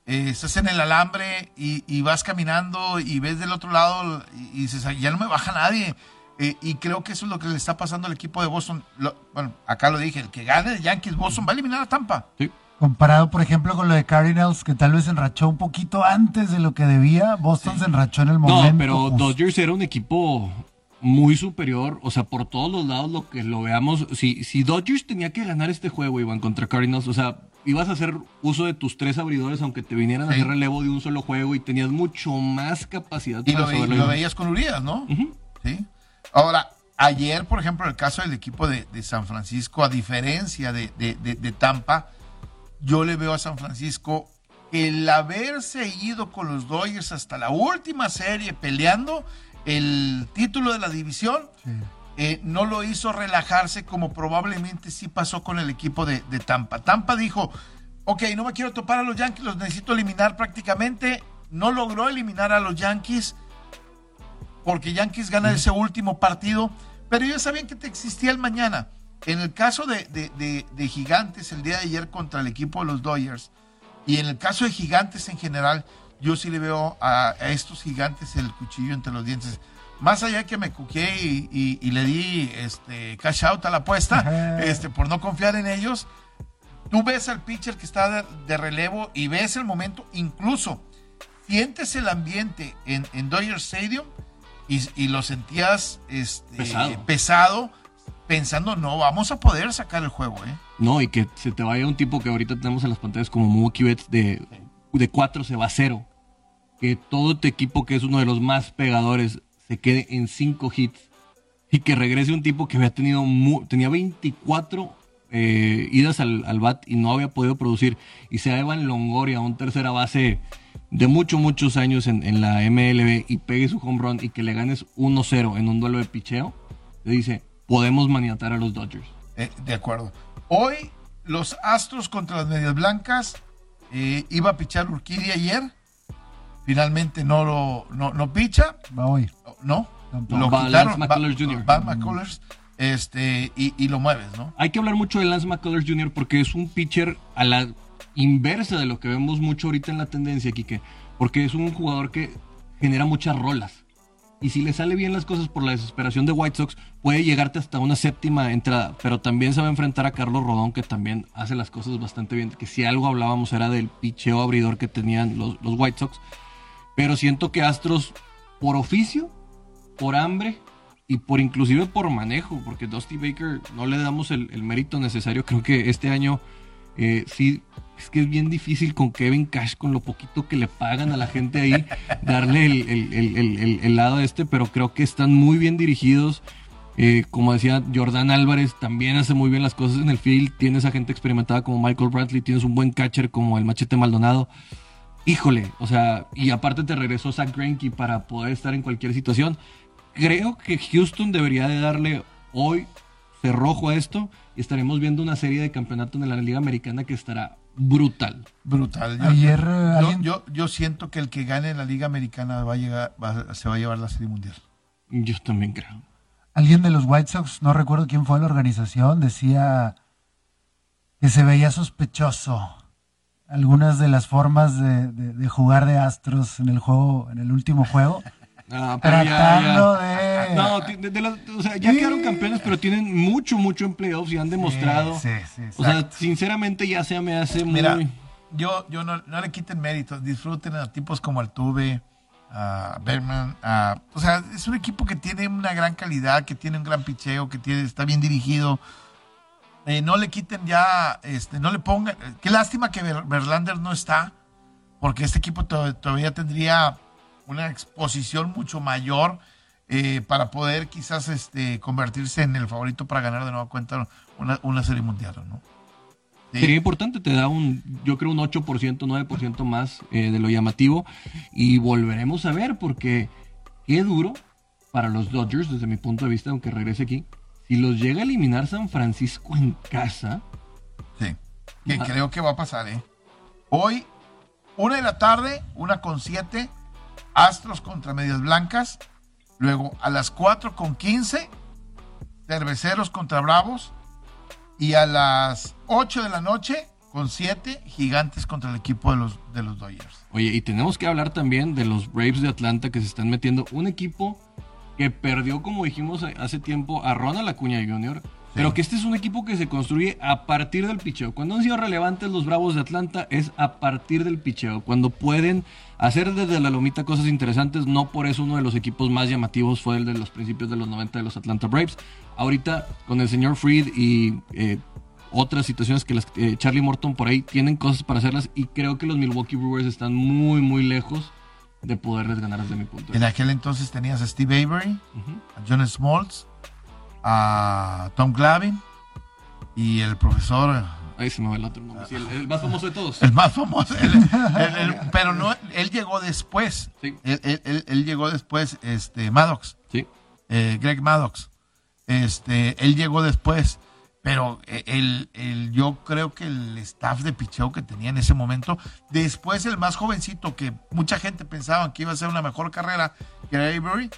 Speaker 1: eh, estás en el alambre y, vas caminando y ves del otro lado y, dices, ya no me baja nadie. y creo que eso es lo que le está pasando al equipo de Boston. bueno, acá lo dije, el que gane el Yankees Boston va a eliminar a Tampa.
Speaker 2: Sí.
Speaker 3: Comparado, por ejemplo, con lo de Cardinals, que tal vez se enrachó un poquito antes de lo que debía, Boston se enrachó en el momento.
Speaker 2: No, pero Dodgers era un equipo muy superior, o sea, por todos los lados lo que lo veamos, si, si Dodgers tenía que ganar este juego, Iván, contra Cardinals, o sea, ibas a hacer uso de tus tres abridores aunque te vinieran a hacer relevo de un solo juego y tenías mucho más capacidad.
Speaker 1: Y lo, lo, veías con Urias, ¿no? Sí. Ahora, ayer, por ejemplo, el caso del equipo de, San Francisco, a diferencia de, de Tampa, yo le veo a San Francisco el haberse ido con los Dodgers hasta la última serie peleando el título de la división, eh, no lo hizo relajarse como probablemente sí pasó con el equipo de, Tampa. Tampa dijo, ok, no me quiero topar a los Yankees, los necesito eliminar prácticamente. No logró eliminar a los Yankees porque Yankees gana ese último partido, pero ellos sabían que te existía el mañana. En el caso de, Gigantes el día de ayer contra el equipo de los Dodgers, y en el caso de Gigantes en general, yo sí le veo a, estos Gigantes el cuchillo entre los dientes. Más allá que me cuqué y, le di este, cash out a la apuesta, este, por no confiar en ellos, tú ves al pitcher que está de, relevo y ves el momento, incluso sientes el ambiente en, en Dodger Stadium y, lo sentías este, pesado pensando, no, vamos a poder sacar el juego, ¿eh?
Speaker 2: No, y que se te vaya un tipo que ahorita tenemos en las pantallas como Mookie Betts de, de 4 se va a 0. Que todo tu equipo, que es uno de los más pegadores, se quede en 5 hits. Y que regrese un tipo que había tenido, tenía 24 eh, idas al, bat y no había podido producir. Y sea Evan Longoria, un tercera base de muchos, muchos años en, en la MLB y pegue su home run y que le ganes 1-0 en un duelo de picheo, le dice, podemos maniatar a los Dodgers.
Speaker 1: Eh, de acuerdo. Hoy los Astros contra las Medias Blancas eh, iba a pichar Urquidia ayer. Finalmente no lo no, picha.
Speaker 3: Va hoy.
Speaker 1: No.
Speaker 2: Lo va Lance McCullers Jr.
Speaker 1: Va McCullers este, y, lo mueves, ¿no?
Speaker 2: Hay que hablar mucho de Lance McCullers Jr. porque es un pitcher a la inversa de lo que vemos mucho ahorita en la tendencia, Kike. Porque es un jugador que genera muchas rolas y si le sale bien las cosas por la desesperación de White Sox, puede llegarte hasta una séptima entrada, pero también se va a enfrentar a Carlos Rodón, que también hace las cosas bastante bien, que si algo hablábamos era del picheo abridor que tenían los, White Sox, pero siento que Astros, por oficio, por hambre y por inclusive por manejo, porque Dusty Baker no le damos el mérito necesario, creo que este año eh, sí, es que es bien difícil con Kevin Cash, con lo poquito que le pagan a la gente ahí, <laughs> darle el, lado este, pero creo que están muy bien dirigidos. Eh, como decía Jordan Álvarez, también hace muy bien las cosas en el field. Tienes a gente experimentada como Michael Brantley, tienes un buen catcher como el Machete Maldonado. Híjole, o sea, y aparte te regresó Zach Greinke para poder estar en cualquier situación. Creo que Houston debería de darle hoy cerrojo a esto y estaremos viendo una serie de campeonatos en la Liga Americana que estará brutal.
Speaker 1: Brutal. Yo,
Speaker 3: Ayer
Speaker 1: yo, yo, siento que el que gane la Liga Americana va a llegar, se va a llevar la Serie Mundial.
Speaker 2: Yo también creo.
Speaker 3: Alguien de los White Sox, no recuerdo quién fue la organización, decía que se veía sospechoso algunas de las formas de, de jugar de Astros en el juego, en el último juego. <laughs>
Speaker 2: No, Tratando de. No, o sea, ya quedaron campeones, pero tienen mucho, mucho en playoffs y han demostrado. Sí, sí, o sea, sinceramente ya se me hace
Speaker 1: Mira, Yo, yo no, le quiten méritos, disfruten a tipos como Altuve, a Berman, a, o sea, es un equipo que tiene una gran calidad, que tiene un gran picheo, que tiene, está bien dirigido. Eh, no le quiten ya, este, no le pongan. Qué lástima que Verlander no está, porque este equipo todavía tendría una exposición mucho mayor eh, para poder quizás este, convertirse en el favorito para ganar de nueva cuenta una, una serie mundial, ¿no?
Speaker 2: Sí. Sería importante, te da un, yo creo un 8%, 9% más eh, de lo llamativo y volveremos a ver porque qué duro para los Dodgers desde mi punto de vista, aunque regrese aquí, si los llega a eliminar San Francisco en casa.
Speaker 1: Sí, que ah. creo que va a pasar, ¿eh? Hoy, una de la tarde, una con siete, Astros contra Medias Blancas. Luego, a las cuatro con quince, Cerveceros contra Bravos. Y a las 8 de la noche, con 7, Gigantes contra el equipo de los, de los Dodgers.
Speaker 2: Oye, y tenemos que hablar también de los Braves de Atlanta que se están metiendo. Un equipo que perdió, como dijimos hace tiempo, a Ronald Acuña Jr., pero que este es un equipo que se construye a partir del picheo. Cuando han sido relevantes los Bravos de Atlanta es a partir del picheo. Cuando pueden hacer desde la lomita cosas interesantes, no por eso uno de los equipos más llamativos fue el de los principios de los 90 de los Atlanta Braves. Ahorita con el señor Freed y eh, otras situaciones que las, eh, Charlie Morton por ahí tienen cosas para hacerlas y creo que los Milwaukee Brewers están muy, muy lejos de poderles ganar desde mi punto de
Speaker 1: vista. En aquel entonces tenías a Steve Avery, a John Smoltz, a Tom Glavin y el profesor.
Speaker 2: Ahí se me va el otro nombre. el, más famoso de todos.
Speaker 1: El más famoso. pero no, él llegó después. Sí. Él, llegó después, este, Maddox.
Speaker 2: Sí.
Speaker 1: Eh, Greg Maddox. Este, él llegó después. Pero el, el, yo creo que el staff de picheo que tenía en ese momento, después el más jovencito, que mucha gente pensaba que iba a ser una mejor carrera, que era Avery,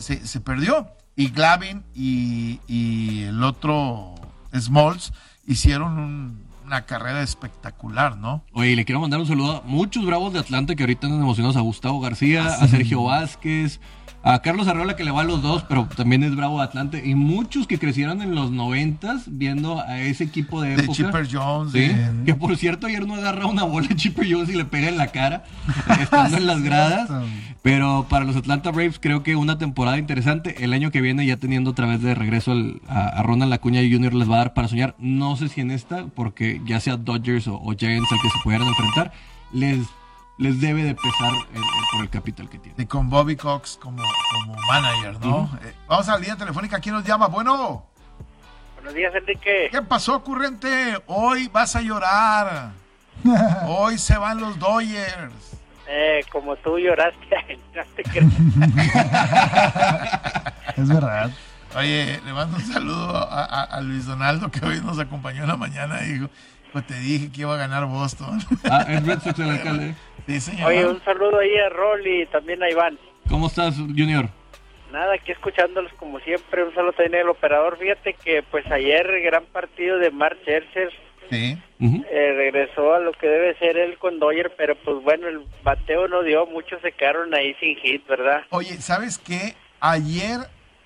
Speaker 1: se, se perdió y Glavin y, el otro Smalls hicieron una carrera espectacular, ¿no?
Speaker 2: Oye, le quiero mandar un saludo a muchos bravos de Atlanta que ahorita andan emocionados, a Gustavo García, ah, a Sergio Vázquez, a Carlos Arreola que le va a los dos, pero también es bravo de Atlanta. Y muchos que crecieron en los noventas viendo a ese equipo de época.
Speaker 1: De Chipper Jones.
Speaker 2: Que por cierto ayer no agarra una bola a <laughs> Chipper Jones y le pega en la cara estando en las <laughs> gradas. Pero para los Atlanta Braves creo que una temporada interesante. El año que viene ya teniendo otra vez de regreso a, Ronald Acuña Jr. les va a dar para soñar. No sé si en esta, porque ya sea Dodgers o, o Giants al que se pudieran enfrentar, les les debe de pesar por el capital que tiene.
Speaker 1: Y con Bobby Cox como, como manager, ¿no? Eh, vamos a la línea telefónica. ¿Quién nos llama? Bueno.
Speaker 4: Buenos días, Enrique.
Speaker 1: ¿Qué pasó, ocurrente? Hoy vas a llorar. <laughs> Hoy se van los Dodgers.
Speaker 4: Eh, como tú lloraste, <laughs> <laughs>
Speaker 3: es verdad.
Speaker 1: Oye, le mando un saludo a, Luis Donaldo que hoy nos acompañó en la mañana y dijo, pues te dije que iba a ganar Boston. <laughs>
Speaker 2: Ah, Red Sox el alcalde.
Speaker 4: Oye, un saludo ahí a Rol y también a Iván.
Speaker 2: ¿Cómo estás, Junior?
Speaker 4: Nada, aquí escuchándolos como siempre. Un saludo también al operador. Fíjate que pues ayer gran partido de Mark Scherzer.
Speaker 1: Sí.
Speaker 4: Eh, regresó a lo que debe ser él con Doyer, pero pues bueno, el bateo no dio, muchos se quedaron ahí sin hit, ¿verdad?
Speaker 1: Oye, ¿sabes qué? Ayer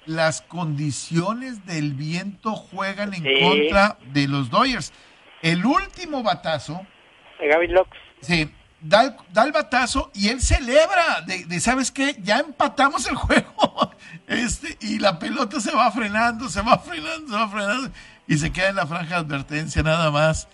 Speaker 1: las condiciones del viento juegan en contra de los Dodgers. El último batazo.
Speaker 4: De Gavin Lux.
Speaker 1: Sí, da, el batazo y él celebra de, ¿sabes qué? Ya empatamos el <laughs> juego. Este, y la pelota se va frenando, se va frenando, se va frenando y se queda en la franja de advertencia nada más.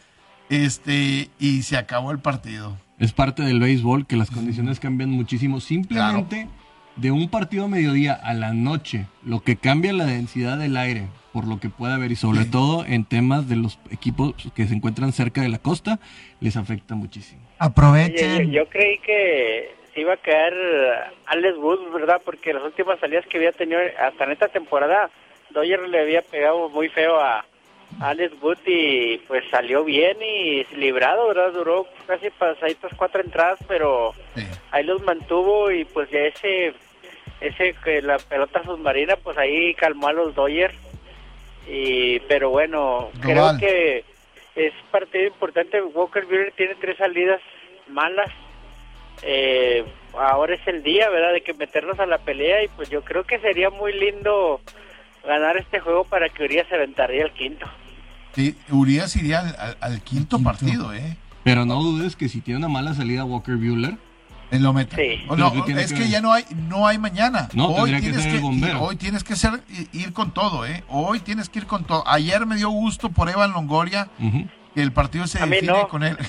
Speaker 1: Este, y se acabó el partido.
Speaker 2: Es parte del béisbol que las condiciones cambian muchísimo. Simplemente de un partido a mediodía a la noche, lo que cambia la densidad del aire, por lo que puede haber, y sobre todo en temas de los equipos que se encuentran cerca de la costa, les afecta muchísimo.
Speaker 3: Aprovechen.
Speaker 4: yo, creí que se iba a caer Alex Wood, ¿verdad? Porque las últimas salidas que había tenido hasta en esta temporada, Doyer le había pegado muy feo a Alex y pues salió bien y librado, ¿verdad? Duró casi pasaditas cuatro entradas, pero ahí los mantuvo y pues ya ese, ese que la pelota submarina, pues ahí calmó a los Dodgers. Y, pero bueno, creo que es partido importante. Walker Buehler tiene tres salidas malas. Eh, ahora es el día, ¿verdad? De que meternos a la pelea y pues yo creo que sería muy lindo ganar este juego para que Urias se aventaría el quinto.
Speaker 1: Sí, Urias iría al, quinto, partido, ¿eh?
Speaker 2: Pero no dudes que si tiene una mala salida Walker Buehler,
Speaker 1: él lo mete. no, es que, ya no hay, no hay mañana.
Speaker 2: No, hoy tienes que,
Speaker 1: hoy tienes que ser, ir con todo, ¿eh? Hoy tienes que ir con todo. Ayer me dio gusto por Evan Longoria que el partido se define con él. <laughs>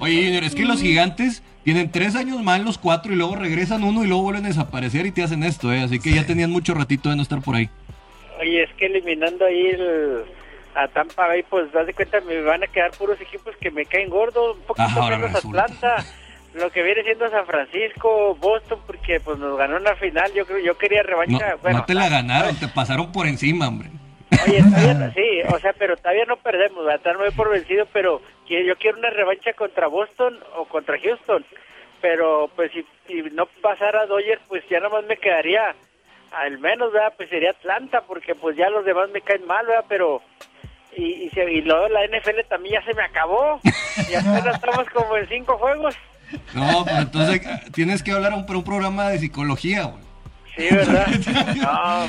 Speaker 2: Oye, Junior, es que los gigantes Tienen tres años más los cuatro y luego regresan uno y luego vuelven a desaparecer y te hacen esto, ¿eh? Así que ya tenían mucho ratito de no estar por ahí.
Speaker 4: Oye, es que eliminando ahí el, a Tampa Bay, pues das de cuenta, me van a quedar puros equipos que me caen gordos, un poquito
Speaker 2: Ah, ahora
Speaker 4: menos
Speaker 2: resulta.
Speaker 4: Atlanta, <laughs> lo que viene siendo San Francisco, Boston, porque pues nos ganó una final, yo creo, yo quería
Speaker 2: No,
Speaker 4: revancha. bueno,
Speaker 2: no te la ganaron, <laughs> te pasaron por encima, hombre.
Speaker 4: Oye, todavía <laughs> no- sí, o sea, pero todavía no perdemos, ¿verdad? No me por vencido, pero yo quiero una revancha contra Boston o contra Houston. Pero pues si, si no pasara Dodgers, pues ya nomás me quedaría, al menos, ¿verdad? Pues sería Atlanta, porque pues ya los demás me caen mal, ¿verdad? Pero, y, y, se- y luego la NFL también ya se me acabó. Y <laughs> apenas estamos como en cinco juegos.
Speaker 2: No, pues entonces tienes que hablar un, un programa de psicología, güey.
Speaker 4: Sí, ¿verdad? <laughs> No.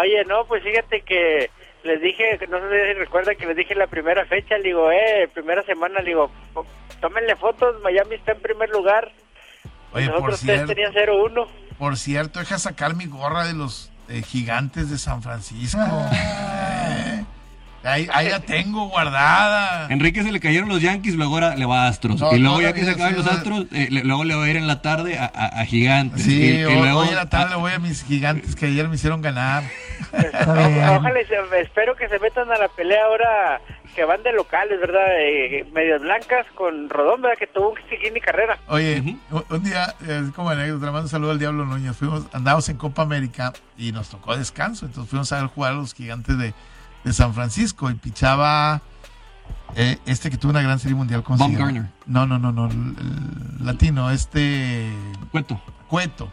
Speaker 4: Oye, no, pues fíjate que les dije, no sé si recuerdan que les dije la primera fecha, le digo, eh, primera semana, le digo, tómenle fotos, Miami está en primer lugar.
Speaker 1: Oye, por
Speaker 4: Nosotros tres
Speaker 1: cierto,
Speaker 4: tenían 0-1.
Speaker 1: Por cierto, deja sacar mi gorra de los eh, gigantes de San Francisco. Eh, Ahí, ahí la tengo guardada.
Speaker 2: Enrique se le cayeron los Yankees, luego ahora le va a Astros.
Speaker 1: No,
Speaker 2: y luego
Speaker 1: no,
Speaker 2: ya que se acaban
Speaker 1: sí,
Speaker 2: los. Astros, eh, le- luego le va a ir en la tarde a, a- a Gigantes.
Speaker 1: Sí,
Speaker 2: y, y
Speaker 1: hoy,
Speaker 2: luego,
Speaker 1: hoy en la tarde voy a mis gigantes que ayer me hicieron ganar. <laughs>
Speaker 4: Ojalá, espero que se metan a la pelea ahora que van de locales, ¿verdad? Eh, medias blancas con Rodón, ¿verdad? Que tuvo un seguir mi carrera.
Speaker 1: Oye, un- un día, es como anécdota, le mando un saludo al Diablo Núñez. Fuimos, andamos en Copa América y nos tocó descanso. Entonces fuimos a ver jugar a los gigantes de, de San Francisco y pichaba eh, este que tuvo una gran serie mundial con
Speaker 2: Baumgartner.
Speaker 1: No, no, no, no, el, el latino, este
Speaker 2: Cueto.
Speaker 1: Cueto,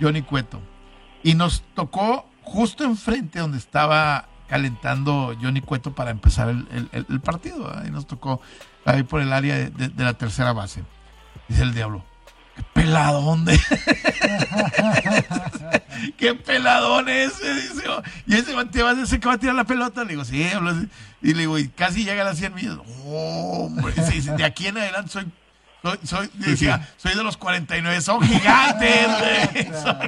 Speaker 1: Johnny Cueto. Y nos tocó justo enfrente donde estaba calentando Johnny Cueto para empezar el, partido. Y nos tocó ahí por el área de, de- de la tercera base. Dice el diablo. <laughs> ¡Qué peladón de... ¡Qué peladón ese! Dice, oh, y ese te va, ese que va a tirar la pelota. Le digo, sí. Y le digo, y casi llega a las 100 millas. ¡Oh, hombre! Sí, sí, de aquí en adelante soy... Soy, soy, decía, soy de los 49, son gigantes, <laughs> güey. Son-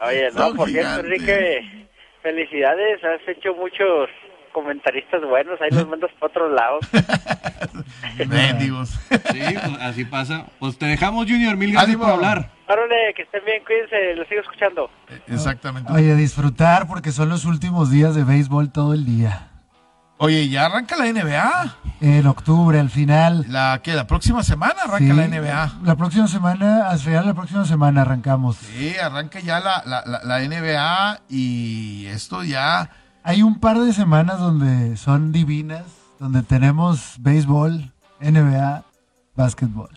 Speaker 4: Oye, no,
Speaker 1: Son
Speaker 4: por cierto. Enrique, felicidades, has hecho muchos comentaristas buenos, ahí los <laughs> mandas para otros lados. <laughs>
Speaker 1: Mendigos.
Speaker 2: Sí, pues así pasa. Pues te dejamos, Junior. Mil gracias
Speaker 1: Ánimo.
Speaker 2: por hablar.
Speaker 4: Órale, que estén bien, cuídense, los sigo escuchando.
Speaker 1: Exactamente.
Speaker 3: Oye, disfrutar porque son los últimos días de béisbol todo el día.
Speaker 1: Oye, ya arranca la NBA.
Speaker 3: En octubre, al final.
Speaker 1: La que la próxima semana arranca
Speaker 3: Sí,
Speaker 1: la NBA.
Speaker 3: La próxima semana, al final de la próxima semana arrancamos.
Speaker 1: Sí, arranca ya la, la, la, la NBA y esto ya.
Speaker 3: Hay un par de semanas donde son divinas, donde tenemos béisbol, NBA, básquetbol,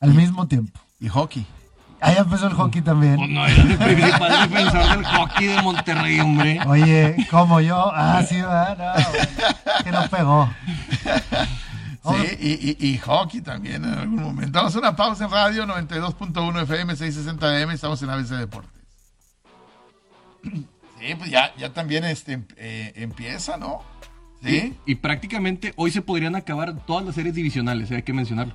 Speaker 3: al mismo tiempo.
Speaker 1: Y hockey.
Speaker 3: Ahí empezó el hockey
Speaker 2: Pues
Speaker 3: también.
Speaker 2: no, eres el principal defensor del hockey de Monterrey, hombre.
Speaker 3: Oye, como yo, ah, sí, va, no, que no pegó. Oh.
Speaker 1: Sí, y, y, y hockey también en algún momento. Vamos a una pausa en radio 92.1 FM 660 AM. Estamos en ABC Deportes. Sí, pues ya, ya también este, eh, empieza, ¿no? Sí,
Speaker 2: Y prácticamente hoy se podrían acabar todas las series divisionales, eh, hay que mencionarlo.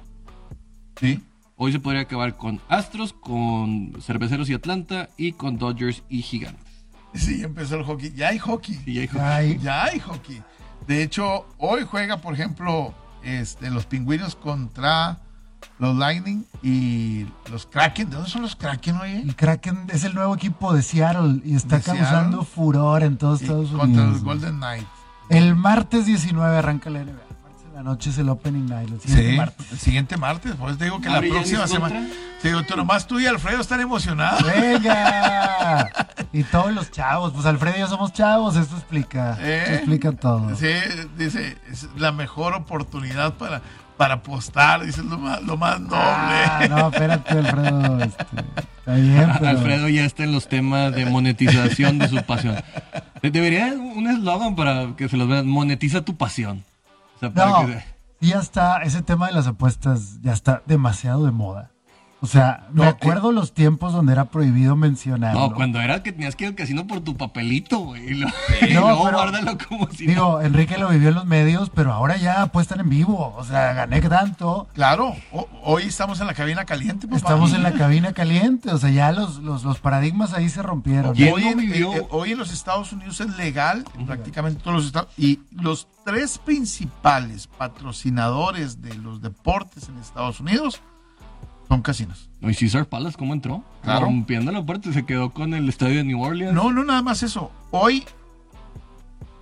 Speaker 1: sí.
Speaker 2: Hoy se podría acabar con Astros, con Cerveceros y Atlanta y con Dodgers y Gigantes.
Speaker 1: Sí, ya empezó el hockey. Ya hay hockey.
Speaker 2: Ya dijo,
Speaker 3: Ay,
Speaker 1: Ya hay hockey. De hecho, hoy juega, por ejemplo, este, los pingüinos contra los Lightning y los Kraken. ¿De dónde son los Kraken, oye?
Speaker 3: el Kraken es el nuevo equipo de Seattle y está
Speaker 1: De
Speaker 3: causando
Speaker 1: Seattle.
Speaker 3: furor en todos
Speaker 1: Y
Speaker 3: Estados
Speaker 1: contra
Speaker 3: Unidos.
Speaker 1: los Golden Knights.
Speaker 3: El martes 19 arranca la NBA. La noche es el opening night. El siguiente
Speaker 1: Sí,
Speaker 3: martes.
Speaker 1: el siguiente martes. Por eso te digo que la próxima semana.
Speaker 2: contra.
Speaker 1: Te digo, tú nomás tú y Alfredo están emocionados.
Speaker 3: ¡Venga! <laughs> Y todos los chavos. Pues Alfredo y yo somos chavos. Esto explica.
Speaker 1: ¿Eh?
Speaker 3: Esto explica todo.
Speaker 1: Sí, dice, es la mejor oportunidad para, para apostar. Dice, lo más, lo más noble.
Speaker 3: Ah, no, espérate, Alfredo. este, está bien, pero.
Speaker 2: Alfredo ya está en los temas de monetización de su pasión. De- Debería un eslogan para que se los vean, monetiza tu pasión. O sea, para
Speaker 3: No,
Speaker 2: que
Speaker 3: ya está. Ese tema de las apuestas ya está demasiado de moda. O sea, me
Speaker 1: No,
Speaker 3: acuerdo los tiempos donde era prohibido mencionarlo.
Speaker 2: No, cuando era que tenías que ir al casino por tu papelito, güey.
Speaker 3: No,
Speaker 2: luego
Speaker 3: pero-
Speaker 2: guárdalo como si
Speaker 3: Digo, Enrique lo vivió en los medios, pero ahora ya apuestan en vivo. O sea, gané tanto.
Speaker 1: Claro, ho- hoy estamos en la cabina caliente, papá.
Speaker 3: Estamos en la <laughs> cabina caliente. O sea, ya los, los, los paradigmas ahí se rompieron.
Speaker 2: ¿Quién
Speaker 1: Hoy,
Speaker 2: no
Speaker 1: en-
Speaker 2: vivió?
Speaker 1: eh, eh, hoy en los Estados Unidos es legal, en prácticamente todos los estados. Y los tres principales patrocinadores de los deportes en Estados Unidos son casinos.
Speaker 2: No, ¿Y Caesar Palace cómo entró?
Speaker 1: Claro.
Speaker 2: Rompiendo la puerta, se quedó con el estadio de New Orleans.
Speaker 1: No, no, nada más eso. Hoy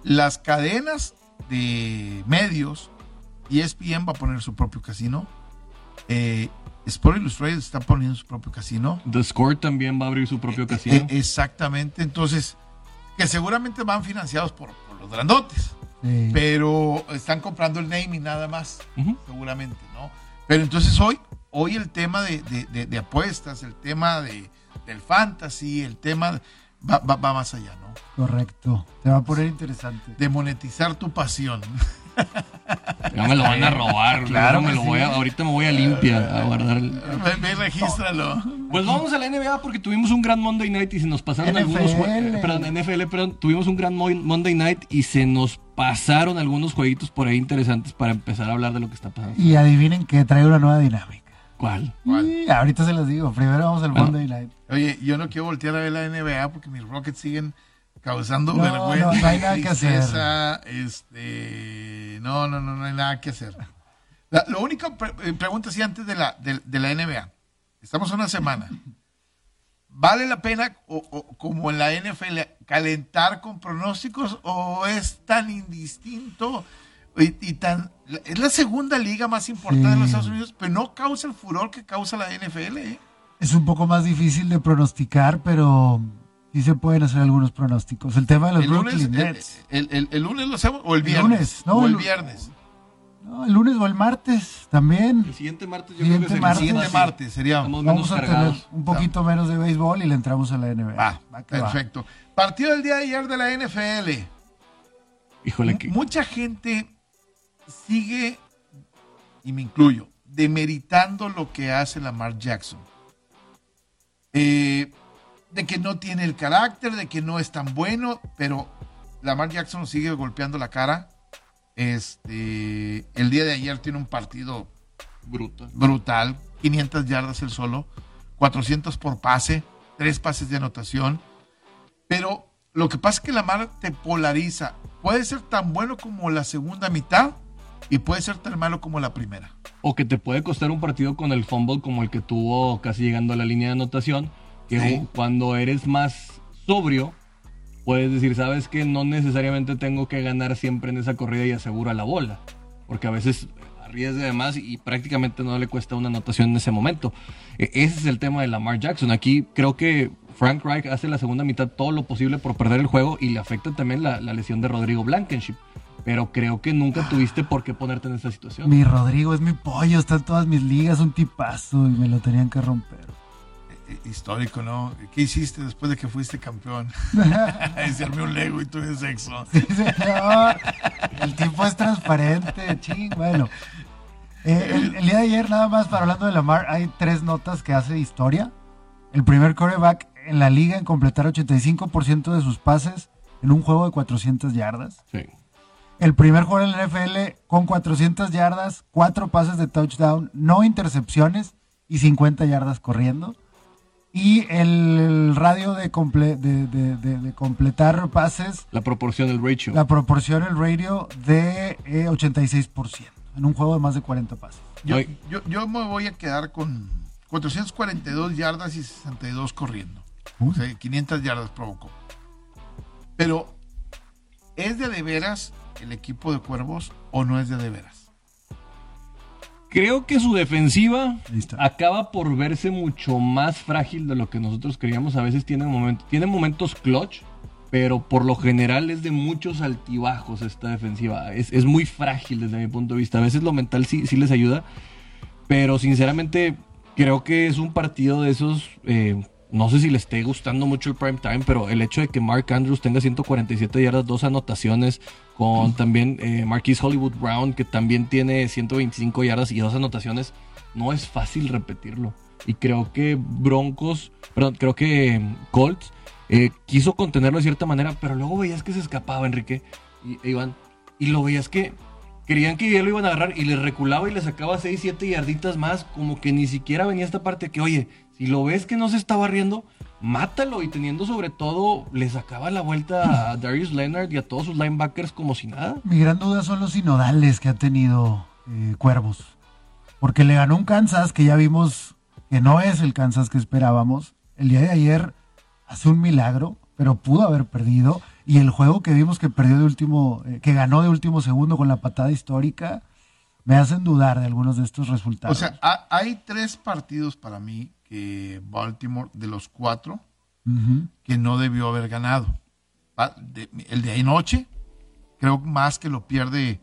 Speaker 1: las cadenas de medios, ESPN va a poner su propio casino. Eh, Sport Illustrated está poniendo su propio casino.
Speaker 2: The Score también va a abrir su propio casino.
Speaker 1: Eh, exactamente. Entonces, que seguramente van financiados por, por los grandotes.
Speaker 3: Sí.
Speaker 1: pero están comprando el naming nada más, seguramente, ¿no? Pero entonces hoy, hoy el tema de, de- de- de apuestas, el tema de, del fantasy, el tema va, va- va más allá, ¿no?
Speaker 3: Correcto. Te va a poner interesante.
Speaker 1: De monetizar tu pasión. <laughs>
Speaker 2: Ya me lo van a robar.
Speaker 1: Claro
Speaker 2: me lo voy a- ahorita me voy a limpia a guardar el...
Speaker 1: Ve, ve y regístralo.
Speaker 2: Pues vamos a la NBA porque tuvimos un gran Monday Night y se nos pasaron
Speaker 3: NFL.
Speaker 2: algunos jue- eh, perdón, NFL, perdón, tuvimos un gran Mo- Monday Night y se nos pasaron algunos jueguitos por ahí interesantes para empezar a hablar de lo que está pasando.
Speaker 3: Y adivinen que trae una nueva dinámica.
Speaker 2: ¿Cuál?
Speaker 1: ¿Cuál?
Speaker 3: Y ahorita se las digo. Primero vamos al
Speaker 2: Ah.
Speaker 3: Monday Night.
Speaker 1: Oye, yo no quiero voltear a ver la NBA porque mis Rockets siguen causando
Speaker 3: No,
Speaker 1: vergüenza.
Speaker 3: no, no hay nada que hacer.
Speaker 1: Este, no, no, no, no hay nada que hacer. La, lo único, pre- eh, pregunta así antes de la, de, de la NBA. Estamos una semana. ¿Vale la pena, o, o como en la NFL, calentar con pronósticos o es tan indistinto y, y tan... Es la segunda liga más importante de los. Estados Unidos, pero no causa el furor que causa la NFL. ¿eh?
Speaker 3: Es un poco más difícil de pronosticar, pero sí se pueden hacer algunos pronósticos. El tema de los
Speaker 1: El
Speaker 3: Brooklyn
Speaker 1: el,
Speaker 3: Nets.
Speaker 1: el- el- el lunes lo hacemos o el
Speaker 3: El
Speaker 1: viernes.
Speaker 3: lunes, no,
Speaker 1: o el
Speaker 3: el-
Speaker 1: viernes.
Speaker 3: No, el lunes o el martes también.
Speaker 2: El siguiente martes yo
Speaker 3: Siguiente
Speaker 2: creo que
Speaker 1: El
Speaker 3: martes.
Speaker 1: siguiente
Speaker 2: así.
Speaker 1: martes sería.
Speaker 3: Vamos a tener
Speaker 2: cargados.
Speaker 3: un poquito menos de béisbol y le entramos a la NBA.
Speaker 1: Va,
Speaker 3: va.
Speaker 1: perfecto. Partido del día de ayer de la NFL.
Speaker 2: Híjole, que...
Speaker 1: Mucha gente sigue, y me incluyo, demeritando lo que hace Lamar Jackson. Eh, de que no tiene el carácter, de que no es tan bueno, pero Lamar Jackson sigue golpeando la cara. Este, el día de ayer tiene un partido
Speaker 2: bruto.
Speaker 1: brutal, 500 yardas el solo, 400 por pase, tres pases de anotación. Pero lo que pasa es que Lamar te polariza. Puede ser tan bueno como la segunda mitad y puede ser tan malo como la primera.
Speaker 2: O que te puede costar un partido con el fumble como el que tuvo casi llegando a la línea de anotación, que
Speaker 1: Sí.
Speaker 2: cuando eres más sobrio, puedes decir, sabes que no necesariamente tengo que ganar siempre en esa corrida y asegura la bola, porque a veces arriesga de más y prácticamente no le cuesta una anotación en ese momento. E- Ese es el tema de Lamar Jackson. Aquí creo que Frank Reich hace la segunda mitad todo lo posible por perder el juego y le afecta también la, la lesión de Rodrigo Blankenship. Pero creo que nunca tuviste por qué ponerte en esa situación.
Speaker 3: Mi Rodrigo es mi pollo, está en todas mis ligas, un tipazo y me lo tenían que romper.
Speaker 1: Eh, Histórico, ¿no? ¿Qué hiciste después de que fuiste campeón? <laughs> Hacerme un Lego y tuve sexo.
Speaker 3: Sí, señor. El tipo es transparente, ching. Bueno, Eh, el, el día de ayer, nada más para hablando de Lamar, hay tres notas que hace historia. El primer coreback en la liga en completar 85% de sus pases en un juego de 400 yardas.
Speaker 2: Sí.
Speaker 3: El primer jugador en la NFL con 400 yardas, cuatro pases de touchdown, no intercepciones y 50 yardas corriendo. Y el radio de, comple- de- de- de- de completar pases
Speaker 2: La proporción, el ratio.
Speaker 3: la proporción, el radio de eh, 86% en un juego de más de 40 pases.
Speaker 1: Yo, yo, yo me voy a quedar con 442 yardas y 62 corriendo. O sea, 500 yardas provocó. Pero, ¿es de de veras el equipo de Cuervos o no es de de veras?
Speaker 2: Creo que su defensiva acaba por verse mucho más frágil de lo que nosotros creíamos. A veces tiene, momentos, tiene momentos clutch, pero por lo general es de muchos altibajos esta defensiva. Es, es muy frágil desde mi punto de vista. A veces lo mental sí, sí les ayuda, pero sinceramente creo que es un partido de esos... eh, no sé si le esté gustando mucho el prime time, pero el hecho de que Mark Andrews tenga 147 yardas, dos anotaciones, con también eh, Marquise Hollywood Brown, que también tiene 125 yardas y dos anotaciones, no es fácil repetirlo. Y creo que Broncos, perdón, creo que mm, Colts eh, quiso contenerlo de cierta manera, pero luego veías que se escapaba, Enrique y e Iván. Y lo veías que querían que ya lo iban a agarrar y le reculaba y le sacaba 6, 7 yarditas más, como que ni siquiera venía esta parte que, oye, si lo ves que no se está barriendo, mátalo y teniendo sobre todo, le sacaba la vuelta a <laughs> Darius Leonard y a todos sus linebackers como si nada.
Speaker 3: Mi gran duda son los sinodales que ha tenido eh, Cuervos. Porque le ganó un Kansas que ya vimos que no es el Kansas que esperábamos. El día de ayer hace un milagro, pero pudo haber perdido. Y el juego que vimos que perdió de último, eh, que ganó de último segundo con la patada histórica, me hacen dudar de algunos de estos resultados.
Speaker 1: O sea, ha- hay tres partidos para mí que Baltimore, de los cuatro, que no debió haber ganado. Ah, de- el de anoche, creo más que lo pierde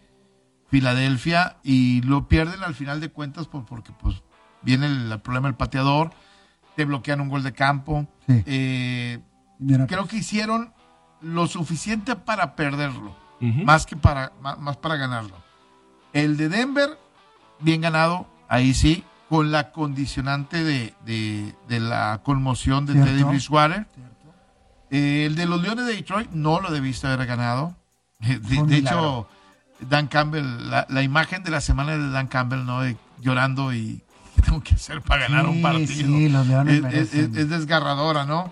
Speaker 1: Filadelfia y lo pierden al final de cuentas por- porque pues viene el, el problema del pateador, te bloquean un gol de campo.
Speaker 3: Sí.
Speaker 1: Eh, creo que hicieron lo suficiente para perderlo, más que para, más, más para ganarlo. El de Denver, bien ganado, ahí sí, con la condicionante de, de- de la conmoción de
Speaker 3: Cierto.
Speaker 1: Teddy Bridgewater. Eh, el de los Leones de Detroit no lo debiste haber ganado. <laughs> De, hecho, Dan Campbell, la, la imagen de la semana de Dan Campbell, ¿no? De llorando y <laughs> qué tengo que hacer para ganar un partido.
Speaker 3: sí, los Leones
Speaker 1: es, es- es desgarradora, ¿no?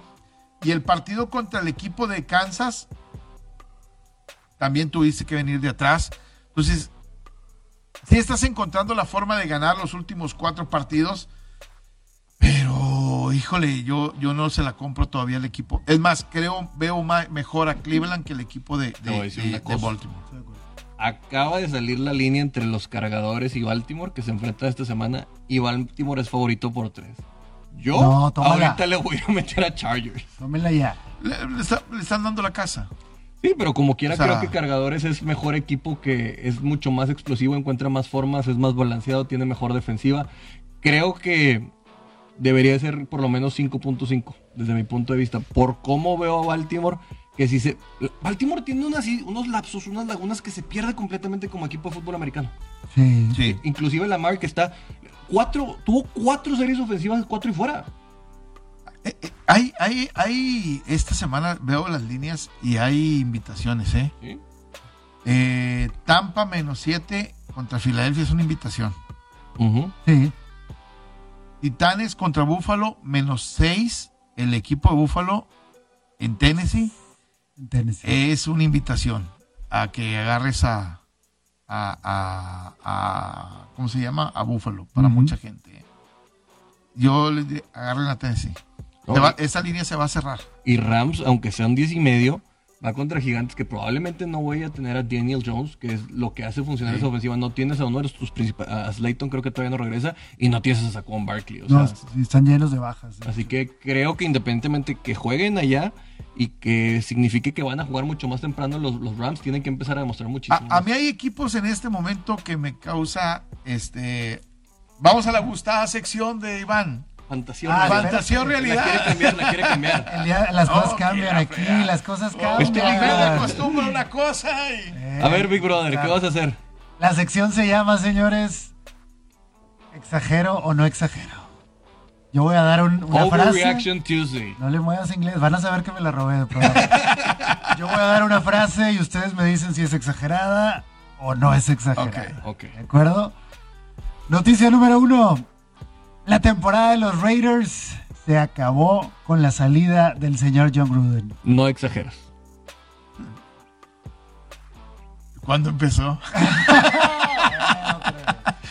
Speaker 1: Y el partido contra el equipo de Kansas, también tuviste que venir de atrás. Entonces, sí estás encontrando la forma de ganar los últimos cuatro partidos, pero, híjole, yo, yo no se la compro todavía al equipo. Es más, creo, veo ma- mejor a Cleveland que el equipo de, de. Baltimore.
Speaker 2: Acaba de salir la línea entre los cargadores y Baltimore que se enfrentan esta semana y Baltimore es favorito por tres. Yo
Speaker 3: No,
Speaker 2: ahorita le voy a meter a Chargers.
Speaker 3: Tómenla ya.
Speaker 1: Le, le está- le están dando la casa.
Speaker 2: Sí, pero como quiera
Speaker 1: O sea-
Speaker 2: creo que Cargadores es mejor equipo que es mucho más explosivo, encuentra más formas, es más balanceado, tiene mejor defensiva. Creo que debería ser por lo menos 5.5 desde mi punto de vista. Por cómo veo a Baltimore, que si se... Baltimore tiene unas, unos lapsos, unas lagunas que se pierde completamente como equipo de fútbol americano.
Speaker 3: Sí.
Speaker 1: Sí.
Speaker 2: Inclusive Lamar que está... Cuatro, tuvo cuatro series ofensivas, cuatro y fuera.
Speaker 1: Eh, eh, hay, hay, hay, esta semana veo las líneas y hay invitaciones, ¿eh?
Speaker 2: ¿sí?
Speaker 1: Eh, Tampa menos 7 contra Filadelfia es una invitación.
Speaker 3: Sí.
Speaker 1: Titanes contra Búfalo menos 6. El equipo de Búfalo en Tennessee
Speaker 3: en Tennessee.
Speaker 1: es una invitación a que agarres a, a, a- a- ¿cómo se llama? A Búfalo para mucha gente. Yo les diría, agarren a Tennessee. Va- esa línea se va a cerrar.
Speaker 2: Y Rams, aunque sean 10 y medio, va contra gigantes que probablemente no voy a tener a Daniel Jones, que es lo que hace funcionar
Speaker 1: Sí.
Speaker 2: esa ofensiva. No tienes a uno de tus principales, a Slayton creo que todavía no regresa, y no tienes a Saquon Barkley. O
Speaker 3: no,
Speaker 2: sea,
Speaker 3: están llenos de bajas.
Speaker 2: así que creo que independientemente que jueguen allá y que signifique que van a jugar mucho más temprano, los, los Rams tienen que empezar a demostrar muchísimo.
Speaker 1: A, a mí hay equipos en este momento que me causa este. Vamos a la gustada sección de Iván.
Speaker 2: Fantasía
Speaker 3: Ah,
Speaker 2: o realidad. La quiere cambiar, la quiere cambiar.
Speaker 3: El día- las cosas cambian aquí, las cosas cambian.
Speaker 2: Este
Speaker 1: acostumbra una cosa y.
Speaker 3: Eh,
Speaker 2: A ver, Big Brother, ¿qué vas a hacer?
Speaker 3: La sección se llama, señores, ¿exagero o no exagero? Yo voy a dar un- una frase.
Speaker 2: Overreaction Tuesday.
Speaker 3: No le muevas inglés, van a saber que me la robé de programa. <laughs> Yo voy a dar una frase y ustedes me dicen si es exagerada o no es exagerada.
Speaker 2: Ok.
Speaker 3: ¿De acuerdo? Noticia número uno. La temporada de los Raiders se acabó con la salida del señor John Gruden.
Speaker 2: No exageras.
Speaker 1: ¿Cuándo empezó? <laughs>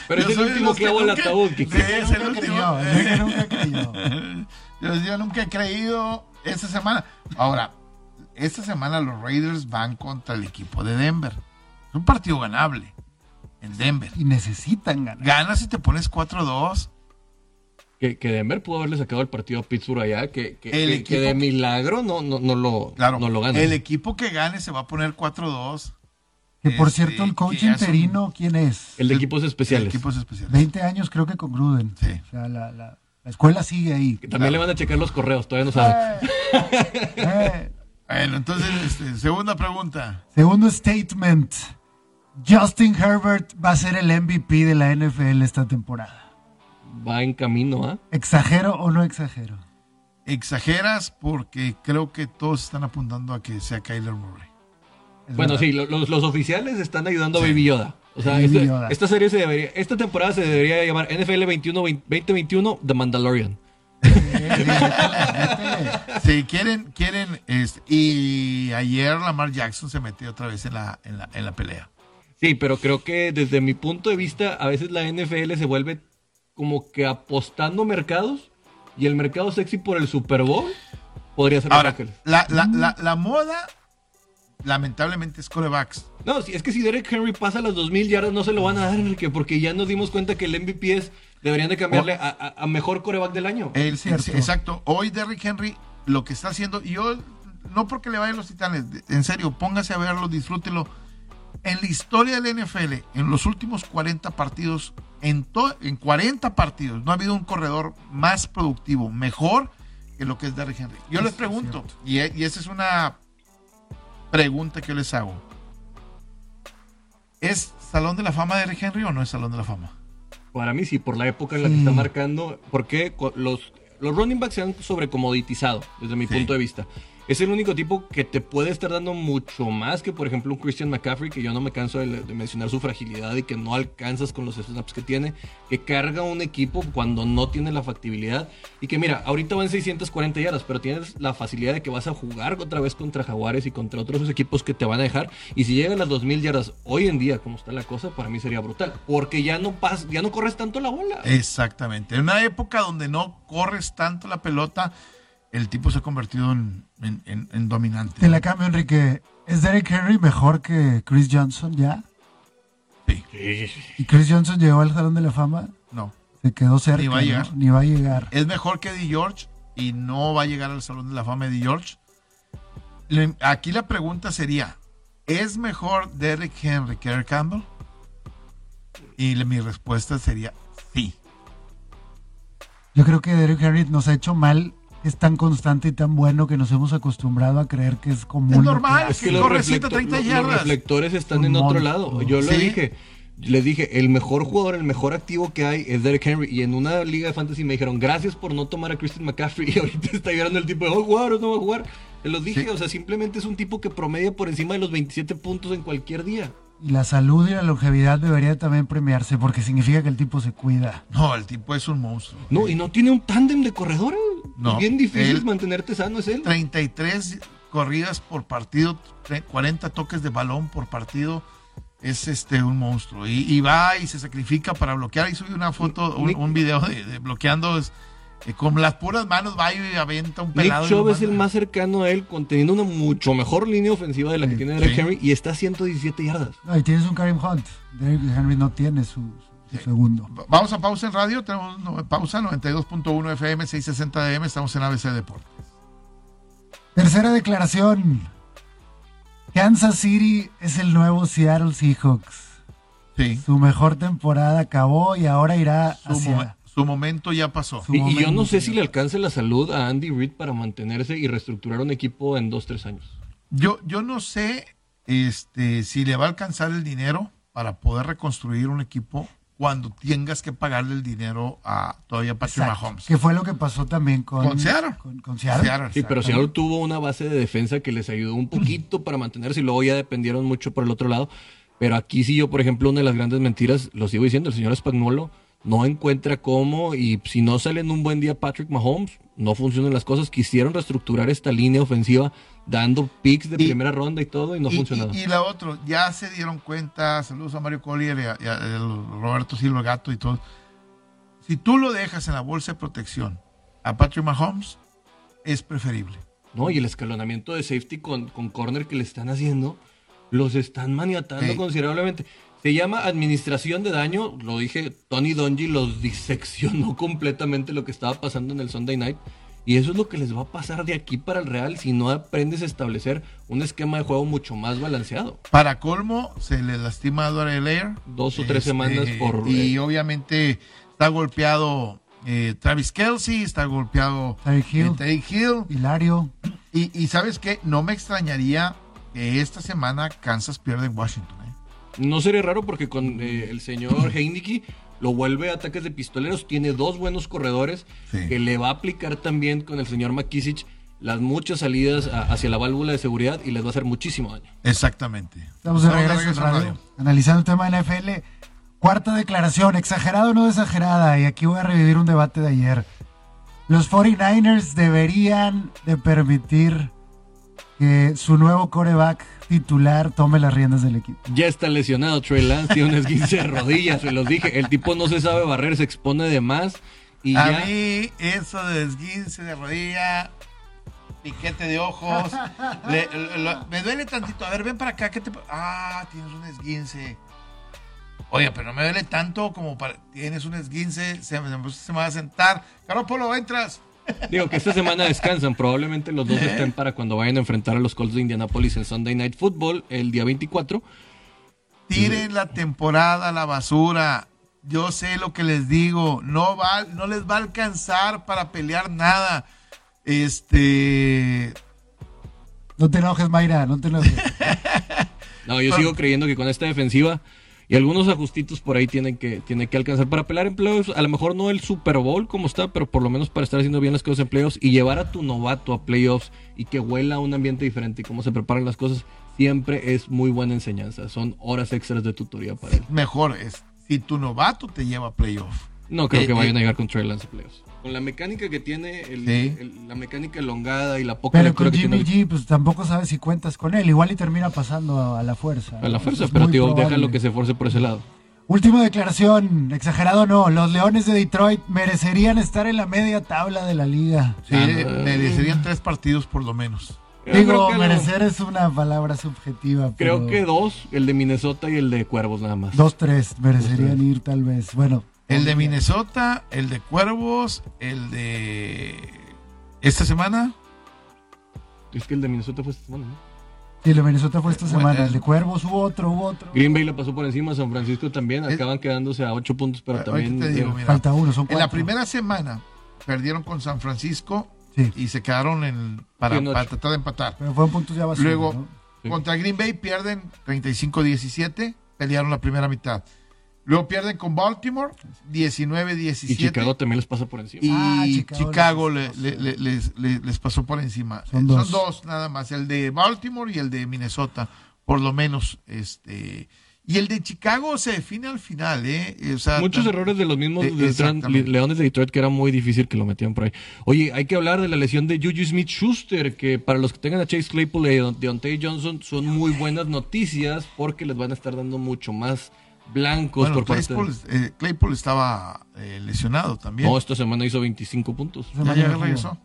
Speaker 2: Pero
Speaker 1: Yo
Speaker 2: es el último clavo al ataúd. que-
Speaker 1: Sí, es el último.
Speaker 3: que nunca creyó. <laughs>
Speaker 1: yo, yo nunca he creído esta semana. Ahora, esta semana los Raiders van contra el equipo de Denver. Es un partido ganable en Denver.
Speaker 3: Y necesitan ganar.
Speaker 1: Ganas y te pones 4-2.
Speaker 2: Que, que Denver pudo haberle sacado el partido a Pittsburgh allá, que, que,
Speaker 1: El
Speaker 2: que- que
Speaker 1: equipo
Speaker 2: de
Speaker 1: que-
Speaker 2: milagro no, no, no lo,
Speaker 1: Claro,
Speaker 2: no lo gana.
Speaker 1: el equipo que gane se va a poner 4-2.
Speaker 3: Que por
Speaker 1: Este,
Speaker 3: cierto, el coach
Speaker 1: son-
Speaker 3: interino, ¿quién es?
Speaker 2: El de equipos especiales.
Speaker 1: Equipos especiales.
Speaker 3: 20 años creo que con Gruden.
Speaker 1: Sí.
Speaker 3: O sea, la, la- la escuela sigue ahí.
Speaker 2: Que también le van a checar los correos, todavía no sabe.
Speaker 3: Eh, <laughs>
Speaker 1: Bueno, entonces, este, segunda pregunta.
Speaker 3: segundo statement. Justin Herbert va a ser el MVP de la NFL esta temporada.
Speaker 2: Va en camino, ¿ah?
Speaker 3: ¿Exagero o no exagero?
Speaker 1: Exageras porque creo que todos están apuntando a que sea Kyler Murray.
Speaker 3: Es
Speaker 2: Bueno,
Speaker 3: verdad.
Speaker 2: sí, lo- los, los oficiales están ayudando a Baby Yoda. O sea,
Speaker 3: Baby
Speaker 2: este-
Speaker 3: Yoda.
Speaker 2: esta serie se debería, esta temporada se debería llamar NFL 21 2021 The Mandalorian.
Speaker 3: Sí, sí,
Speaker 1: quieren, quieren, este, y ayer Lamar Jackson se metió otra vez en la, en la, en la pelea.
Speaker 2: Sí, pero creo que desde mi punto de vista, a veces la NFL se vuelve como que apostando mercados y el mercado sexy por el Super Bowl podría ser Los
Speaker 1: Ahora,
Speaker 2: Ángeles.
Speaker 1: la, la, la, la moda, lamentablemente, es corebacks.
Speaker 2: No, si- es que si Derek Henry pasa las 2000 yardas no se lo van a dar, Enrique, porque ya nos dimos cuenta que el MVP es, deberían de cambiarle a, a- a mejor coreback del año.
Speaker 1: El,
Speaker 3: Cierto.
Speaker 1: sí, exacto. Hoy Derrick Henry lo que está haciendo, y yo, no porque le vayan los titanes, en serio, póngase a verlo, disfrútelo. En la historia del NFL, en los últimos 40 partidos, en, en 40 partidos, no ha habido un corredor más productivo, mejor que lo que es Derrick Henry. Yo les
Speaker 3: Es
Speaker 1: pregunto, y, e- y esa es una pregunta que yo les hago. ¿Es Salón de la Fama de Derrick Henry o no es Salón de la Fama?
Speaker 2: Para mí sí, por la época en la que está marcando, porque los, los running backs se han sobrecomoditizado, desde mi
Speaker 1: Sí.
Speaker 2: punto de vista. Es el único tipo que te puede estar dando mucho más que, por ejemplo, un Christian McCaffrey, que yo no me canso de, mencionar su fragilidad y que no alcanzas con los snaps que tiene, que carga un equipo cuando no tiene la factibilidad. Y que mira, ahorita van 640 yardas, pero tienes la facilidad de que vas a jugar otra vez contra Jaguares y contra otros equipos que te van a dejar. Y si llegan las 2000 yardas hoy en día, como está la cosa, para mí sería brutal. Porque ya no, pas, ya no corres tanto la bola.
Speaker 1: Exactamente. En una época donde no corres tanto la pelota, el tipo se ha convertido en, en- en- en dominante.
Speaker 3: Te la cambio, Enrique. ¿Es Derek Henry mejor que Chris Johnson ya?
Speaker 1: Sí,
Speaker 3: ¿Y Chris Johnson llegó al Salón de la Fama?
Speaker 1: no.
Speaker 3: Se quedó cerca.
Speaker 1: Ni va a
Speaker 3: ¿no?
Speaker 1: llegar.
Speaker 3: Ni va a llegar.
Speaker 1: Es mejor que Eddie George y no va a llegar al Salón de la Fama de Eddie George. Le- Aquí la pregunta sería, ¿es mejor Derrick Henry que Eric Campbell? Y le- mi respuesta sería sí.
Speaker 3: Yo creo que Derek Henry nos ha hecho mal. Es tan constante y tan bueno que nos hemos acostumbrado a creer que es común.
Speaker 1: Es
Speaker 3: que
Speaker 1: normal,
Speaker 3: hace.
Speaker 2: Es que los,
Speaker 1: Corre
Speaker 2: reflecto-
Speaker 1: 130
Speaker 2: los-
Speaker 1: yardas.
Speaker 2: los reflectores están
Speaker 3: Un
Speaker 2: en otro
Speaker 3: monstruo.
Speaker 2: lado. Yo lo
Speaker 1: Sí.
Speaker 2: dije. Les dije, el mejor jugador, el mejor activo que hay es Derek Henry. Y en una liga de fantasy me dijeron, gracias por no tomar a Christian McCaffrey. <laughs> Y ahorita está llorando el tipo de, ¿va a jugar o no va a jugar? Te lo dije,
Speaker 1: Sí.
Speaker 2: o sea, simplemente es un tipo que promedia por encima de los 27 puntos en cualquier día.
Speaker 3: Y la salud y la longevidad debería también premiarse porque significa que el tipo se cuida.
Speaker 1: No, el tipo es un monstruo.
Speaker 2: No, y no tiene un tándem de corredores.
Speaker 1: No,
Speaker 2: Es bien difícil
Speaker 1: él-
Speaker 2: mantenerte sano, es él.
Speaker 1: 33 corridas por partido, tre- 40 toques de balón por partido. Es este un monstruo. Y, y va y se sacrifica para bloquear. Y sube una foto, un, un video de, de bloqueando. es- con las puras manos va y aventa un
Speaker 2: Nick
Speaker 1: pelado. y
Speaker 2: Chubb es el más cercano a él, con- teniendo una mucho mejor línea ofensiva de la que
Speaker 3: Sí.
Speaker 2: tiene Derek
Speaker 1: Sí.
Speaker 2: Henry y está a 117 yardas.
Speaker 3: No, y tienes un Karim Hunt. Derek Henry no tiene su, su segundo.
Speaker 1: Vamos a pausa en radio. Tenemos no, pausa 92.1 FM, 660 DM. Estamos en ABC Deportes.
Speaker 3: Tercera declaración. Kansas City es el nuevo Seattle Seahawks.
Speaker 1: Sí.
Speaker 3: Su mejor temporada acabó y ahora irá
Speaker 1: Su,
Speaker 3: hacia...
Speaker 1: su momento ya pasó.
Speaker 2: Y, y yo no sé si le alcance la salud a Andy Reid para mantenerse y reestructurar un equipo en dos, tres años.
Speaker 1: Yo, yo no sé este, si le va a alcanzar el dinero para poder reconstruir un equipo cuando tengas que pagarle el dinero a todavía Patrick
Speaker 3: Exacto,
Speaker 1: Mahomes.
Speaker 3: Que fue lo que pasó también con...
Speaker 1: Con Seattle.
Speaker 3: Con, con Seattle.
Speaker 1: Seattle,
Speaker 2: Sí, pero. Seattle tuvo una base de defensa que les ayudó un poquito para mantenerse y luego ya dependieron mucho por el otro lado. Pero aquí sí yo, por ejemplo, una de las grandes mentiras, lo sigo diciendo, el señor Spagnuolo no encuentra cómo y si no sale en un buen día Patrick Mahomes, no funcionan las cosas. Quisieron reestructurar esta línea ofensiva dando picks de
Speaker 1: Y-
Speaker 2: primera ronda y todo y no
Speaker 1: y,
Speaker 2: funcionaba.
Speaker 1: y- y la otra, ya se dieron cuenta, saludos a Mario Collier y a, y a el Roberto Silva Gato y todo. Si tú lo dejas en la bolsa de protección a Patrick Mahomes, es preferible.
Speaker 2: No, y el escalonamiento de safety con, con corner que le están haciendo, los están maniatando
Speaker 1: Sí.
Speaker 2: considerablemente. Se llama administración de daño, lo dije, Tony Donji los diseccionó <laughs> completamente lo que estaba pasando en el Sunday Night. Y eso es lo que les va a pasar de aquí para el Real si no aprendes a establecer un esquema de juego mucho más balanceado.
Speaker 1: Para colmo, se le lastima a Lair.
Speaker 2: Dos o tres
Speaker 1: Este,
Speaker 2: semanas por...
Speaker 1: Y
Speaker 2: eh,
Speaker 1: obviamente está golpeado eh, Travis Kelsey, está golpeado
Speaker 3: Tyreek Hill.
Speaker 1: eh, Hill.
Speaker 3: Hilario.
Speaker 1: Y, y sabes qué, no me extrañaría que esta semana Kansas pierda en Washington.
Speaker 2: No sería raro porque con eh, el señor Heineke lo vuelve a ataques de pistoleros. Tiene dos buenos corredores
Speaker 1: Sí.
Speaker 2: que le va a aplicar también con el señor McKissick las muchas salidas a- hacia la válvula de seguridad y les va a hacer muchísimo daño.
Speaker 1: Exactamente.
Speaker 3: Estamos de regreso en radio, analizando el tema de NFL. Cuarta declaración, exagerada o no exagerada, y aquí voy a revivir un debate de ayer. Los 49ers deberían de permitir que su nuevo coreback titular tome las riendas del equipo.
Speaker 2: Ya está lesionado Trey Lance, tiene un esguince de <laughs> rodillas, se los dije. El tipo no se sabe barrer, se expone de más y
Speaker 1: A
Speaker 2: ya.
Speaker 1: mí, eso de esguince de rodilla, piquete de ojos, <laughs> le- me duele tantito. A ver, ven para acá. ¿qué te ah, tienes un esguince. Oye, pero no me duele tanto como para. Tienes un esguince, se, me- se me va a sentar. Polo, entras.
Speaker 2: Digo que esta semana descansan, probablemente los dos estén para cuando vayan a enfrentar a los Colts de Indianapolis en Sunday Night Football el día 24.
Speaker 1: Tiren la temporada a la basura. Yo sé lo que les digo. No, va, no les va a alcanzar para pelear nada. Este.
Speaker 3: No te enojes, Mayra, no te enojes. <laughs>
Speaker 2: No, yo sigo creyendo que con esta defensiva y algunos ajustitos por ahí tienen que, tienen que alcanzar para pelear en playoffs. A lo mejor no el Super Bowl como está, pero por lo menos para estar haciendo bien las cosas en playoffs y llevar a tu novato a playoffs y que huela a un ambiente diferente y cómo se preparan las cosas, siempre es muy buena enseñanza. Son horas extras de tutoría para él.
Speaker 1: Mejor es si tu novato te lleva a playoff.
Speaker 2: No creo
Speaker 1: Eh,
Speaker 2: que vayan
Speaker 1: eh.
Speaker 2: a llegar con Trey Lance a playoffs. Con la mecánica que tiene, el-
Speaker 1: Sí.
Speaker 2: el- la mecánica elongada y la poca
Speaker 3: Pero con
Speaker 2: que
Speaker 3: Jimmy
Speaker 2: tiene
Speaker 3: G, pues tampoco sabes si cuentas con él. Igual y termina pasando a, a la fuerza.
Speaker 2: a la fuerza, pero tío,
Speaker 3: probable.
Speaker 2: déjalo que se force por ese lado.
Speaker 3: Última declaración, exagerado o no, los Leones de Detroit merecerían estar en la media tabla de la liga.
Speaker 1: Sí,
Speaker 2: Ah,
Speaker 1: merecerían tres partidos por lo menos.
Speaker 3: Digo,
Speaker 2: que
Speaker 3: merecer es una palabra subjetiva.
Speaker 2: Creo
Speaker 3: pero
Speaker 2: que dos, el de Minnesota y el de Cuervos nada más.
Speaker 3: Dos, tres merecerían ir tal vez. Bueno.
Speaker 1: El de Minnesota, el de Cuervos, el de esta semana.
Speaker 2: Es que el de Minnesota fue esta semana, ¿no?
Speaker 3: Sí, el de Minnesota fue esta semana.
Speaker 1: el-
Speaker 3: El de Cuervos hubo otro, hubo otro.
Speaker 2: Green Bay le pasó por encima, San Francisco también,
Speaker 1: Es-
Speaker 2: acaban quedándose a ocho puntos, pero
Speaker 1: Ahorita
Speaker 2: también...
Speaker 1: te digo,
Speaker 2: eh,
Speaker 1: mira.
Speaker 3: Falta uno, son
Speaker 1: En
Speaker 3: cuatro.
Speaker 1: la primera semana perdieron con San Francisco
Speaker 3: Sí,
Speaker 1: y se quedaron en, para,
Speaker 2: Sí, en ocho.
Speaker 1: para tratar de empatar.
Speaker 3: pero fueron puntos ya basura,
Speaker 1: Luego,
Speaker 3: ¿no?
Speaker 1: Contra Green Bay pierden 35-17, pelearon la primera mitad. Luego pierden con Baltimore 19-17.
Speaker 2: y Chicago también les pasa por encima.
Speaker 1: Y
Speaker 3: Ah,
Speaker 1: Chicago,
Speaker 3: Chicago
Speaker 1: le-
Speaker 3: les
Speaker 1: le- le- les, le- les pasó por encima.
Speaker 3: Son
Speaker 1: Eh,
Speaker 3: dos.
Speaker 1: Son dos nada más, el de Baltimore y el de Minnesota, por lo menos. este Y el de Chicago se define al final, ¿eh? O sea,
Speaker 2: Muchos errores de los mismos
Speaker 1: Eh,
Speaker 2: de-. Leones de Detroit que era muy difícil que lo metieran por ahí. Oye, hay que hablar de la lesión de Juju Smith-Schuster, que para los que tengan a Chase Claypool y a Deontay Johnson son muy buenas noticias porque les van a estar dando mucho más blancos
Speaker 1: Bueno,
Speaker 2: por parte
Speaker 1: Claypool, eh, Claypool estaba eh, lesionado también.
Speaker 2: No, esta semana hizo 25 puntos.
Speaker 1: Ya.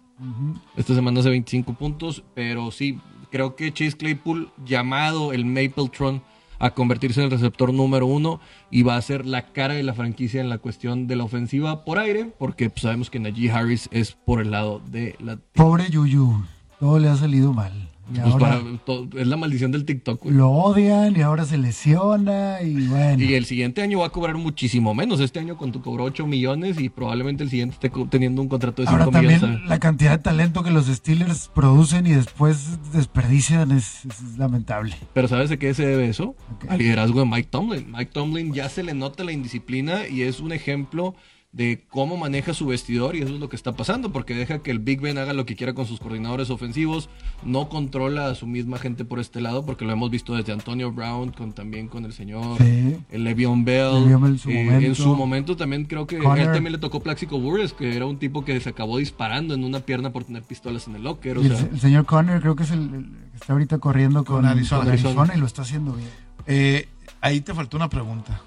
Speaker 2: Esta semana hace 25 puntos, pero sí, creo que Chase Claypool, llamado el Mapletron a convertirse en el receptor número uno y va a ser la cara de la franquicia en la cuestión de la ofensiva por aire, porque pues, sabemos que Najee Harris es por el lado de la...
Speaker 3: Pobre Yuyu, todo le ha salido mal. Y
Speaker 2: pues,
Speaker 3: ahora
Speaker 2: para- to- es la maldición del TikTok. güey.
Speaker 3: lo odian y ahora se lesiona y bueno.
Speaker 2: Y el siguiente año va a cobrar muchísimo menos. Este año con tu cobró 8 millones y probablemente el siguiente esté teniendo un contrato de 5
Speaker 3: Ahora
Speaker 2: millones.
Speaker 3: también la cantidad de talento que los Steelers producen y después desperdician es, es lamentable.
Speaker 2: Pero ¿sabes de qué se debe eso? Al liderazgo de Mike Tomlin. Mike Tomlin ya se le nota la indisciplina y es un ejemplo de cómo maneja su vestidor y eso es lo que está pasando porque deja que el Big Ben haga lo que quiera con sus coordinadores ofensivos, no controla a su misma gente por este lado porque lo hemos visto desde Antonio Brown con también con el señor
Speaker 3: Sí.
Speaker 2: el Le'Veon Bell.
Speaker 3: Le'Veon Bell en su
Speaker 2: Eh,
Speaker 3: momento.
Speaker 2: en su momento también creo que a
Speaker 3: Connor.
Speaker 2: él también le tocó Plaxico Burress, que era un tipo que se acabó disparando en una pierna por tener pistolas en el locker. O
Speaker 3: el,
Speaker 2: sea,
Speaker 3: el señor Conner creo que es el, el que está ahorita corriendo con,
Speaker 1: Con Arizona.
Speaker 3: con Arizona
Speaker 2: Arizona.
Speaker 3: y lo está haciendo bien.
Speaker 1: Eh, ahí te faltó una pregunta.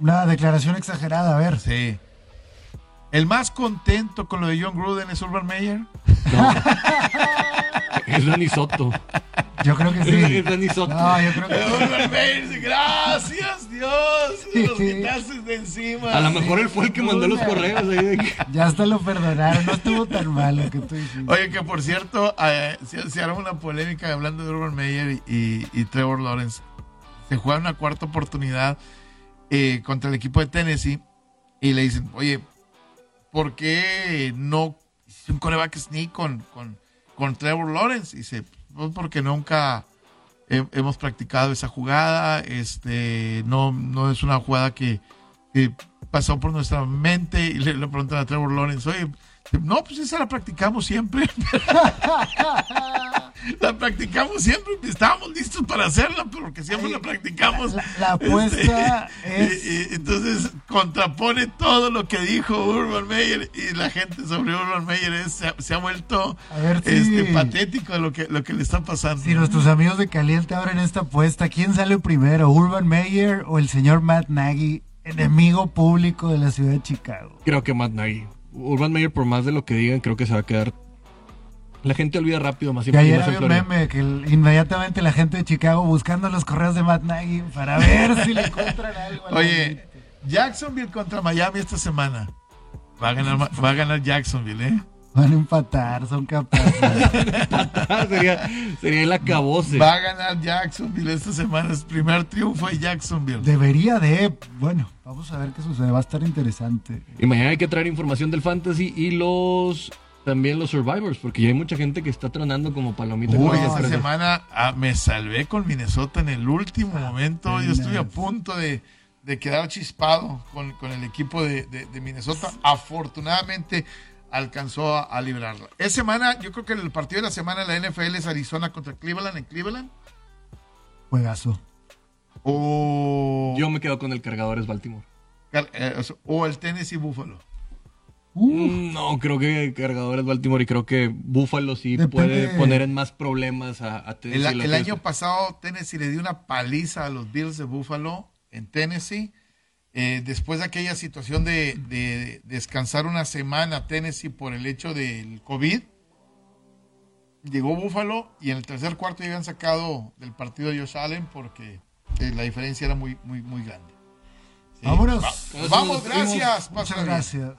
Speaker 3: Una declaración exagerada, a ver.
Speaker 1: Sí. El más contento con lo de John Gruden es Urban Meyer. <laughs>
Speaker 2: es Danny Soto.
Speaker 3: Yo creo que sí.
Speaker 2: es Danny Soto.
Speaker 3: No, yo creo que
Speaker 1: Urban Meyer, gracias Dios, los quitaste de encima.
Speaker 2: A lo mejor él fue el que mandó los correos. ahí de que-
Speaker 3: ya hasta lo perdonaron. No estuvo tan mal lo que tú dijiste.
Speaker 1: Oye, que por cierto, eh, se, se arma una polémica hablando de Urban Meyer y Trevor Lawrence. Se juega una cuarta oportunidad eh, contra el equipo de Tennessee y le dicen, oye, ¿por qué no un coreback sneak con, con, con Trevor Lawrence? Y dice, pues porque nunca he- hemos practicado esa jugada, este, no, no es una jugada que, que pasó por nuestra mente y le, le preguntan a Trevor Lawrence, oye, no, pues esa la practicamos siempre. <laughs> la practicamos siempre. Estábamos listos para hacerla, porque siempre la practicamos.
Speaker 3: La, la apuesta
Speaker 1: Este,
Speaker 3: es.
Speaker 1: y- y entonces contrapone todo lo que dijo Urban Meyer y la gente sobre Urban Meyer es- se, ha, se ha vuelto
Speaker 3: A ver si-
Speaker 1: este, patético lo que, lo que le está pasando.
Speaker 3: Si nuestros amigos de Caliente abren esta apuesta, ¿quién sale primero? ¿Urban Meyer o el señor Matt Nagy, enemigo público de la ciudad de Chicago?
Speaker 2: Creo que Matt Nagy. Urban Meyer, por más de lo que digan, creo que se va a quedar. La gente olvida rápido, más
Speaker 3: Y ayer
Speaker 2: más en
Speaker 3: había un meme que el- inmediatamente la gente de Chicago buscando los correos de Matt Nagy para ver si le encuentran algo. al
Speaker 1: Oye. Jacksonville contra Miami esta semana. Va a ganar, va a ganar Jacksonville, ¿eh?
Speaker 3: Van a empatar, son capaces. <laughs>
Speaker 2: Ah, sería, sería el acabose.
Speaker 1: Va a ganar Jacksonville esta semana. Es primer triunfo de Jacksonville.
Speaker 3: Debería de. Bueno, vamos a ver qué sucede. Va a estar interesante.
Speaker 2: Y mañana hay que traer información del fantasy y los también los survivors, porque ya hay mucha gente que está tronando como palomita.
Speaker 1: Uy, esta semana ah, me salvé con Minnesota en el último momento. Yo estuve a punto de, de quedar chispado con, con el equipo de, de- de Minnesota. Afortunadamente alcanzó a, a librarla. Esa semana, yo creo que el partido de la semana de la NFL es Arizona contra Cleveland en Cleveland.
Speaker 3: Juegazo.
Speaker 1: O,
Speaker 2: Yo me quedo con el cargadores Baltimore.
Speaker 1: eh, o el Tennessee Buffalo.
Speaker 2: Mm, No, creo que cargadores Baltimore y creo que Buffalo sí
Speaker 3: Depende-
Speaker 2: puede poner en más problemas a, a
Speaker 1: El,
Speaker 2: Tennessee.
Speaker 1: el
Speaker 2: que
Speaker 1: año
Speaker 2: es-
Speaker 1: pasado Tennessee le dio una paliza a los Bills de Buffalo en Tennessee. Eh, después de aquella situación de, de descansar una semana Tennessee por el hecho del COVID, llegó Buffalo y en el tercer cuarto ya habían sacado del partido a Josh Allen porque eh, la diferencia era muy, muy, muy grande. Sí.
Speaker 3: Vámonos.
Speaker 1: Va- vamos, gracias.
Speaker 3: Muchas gracias.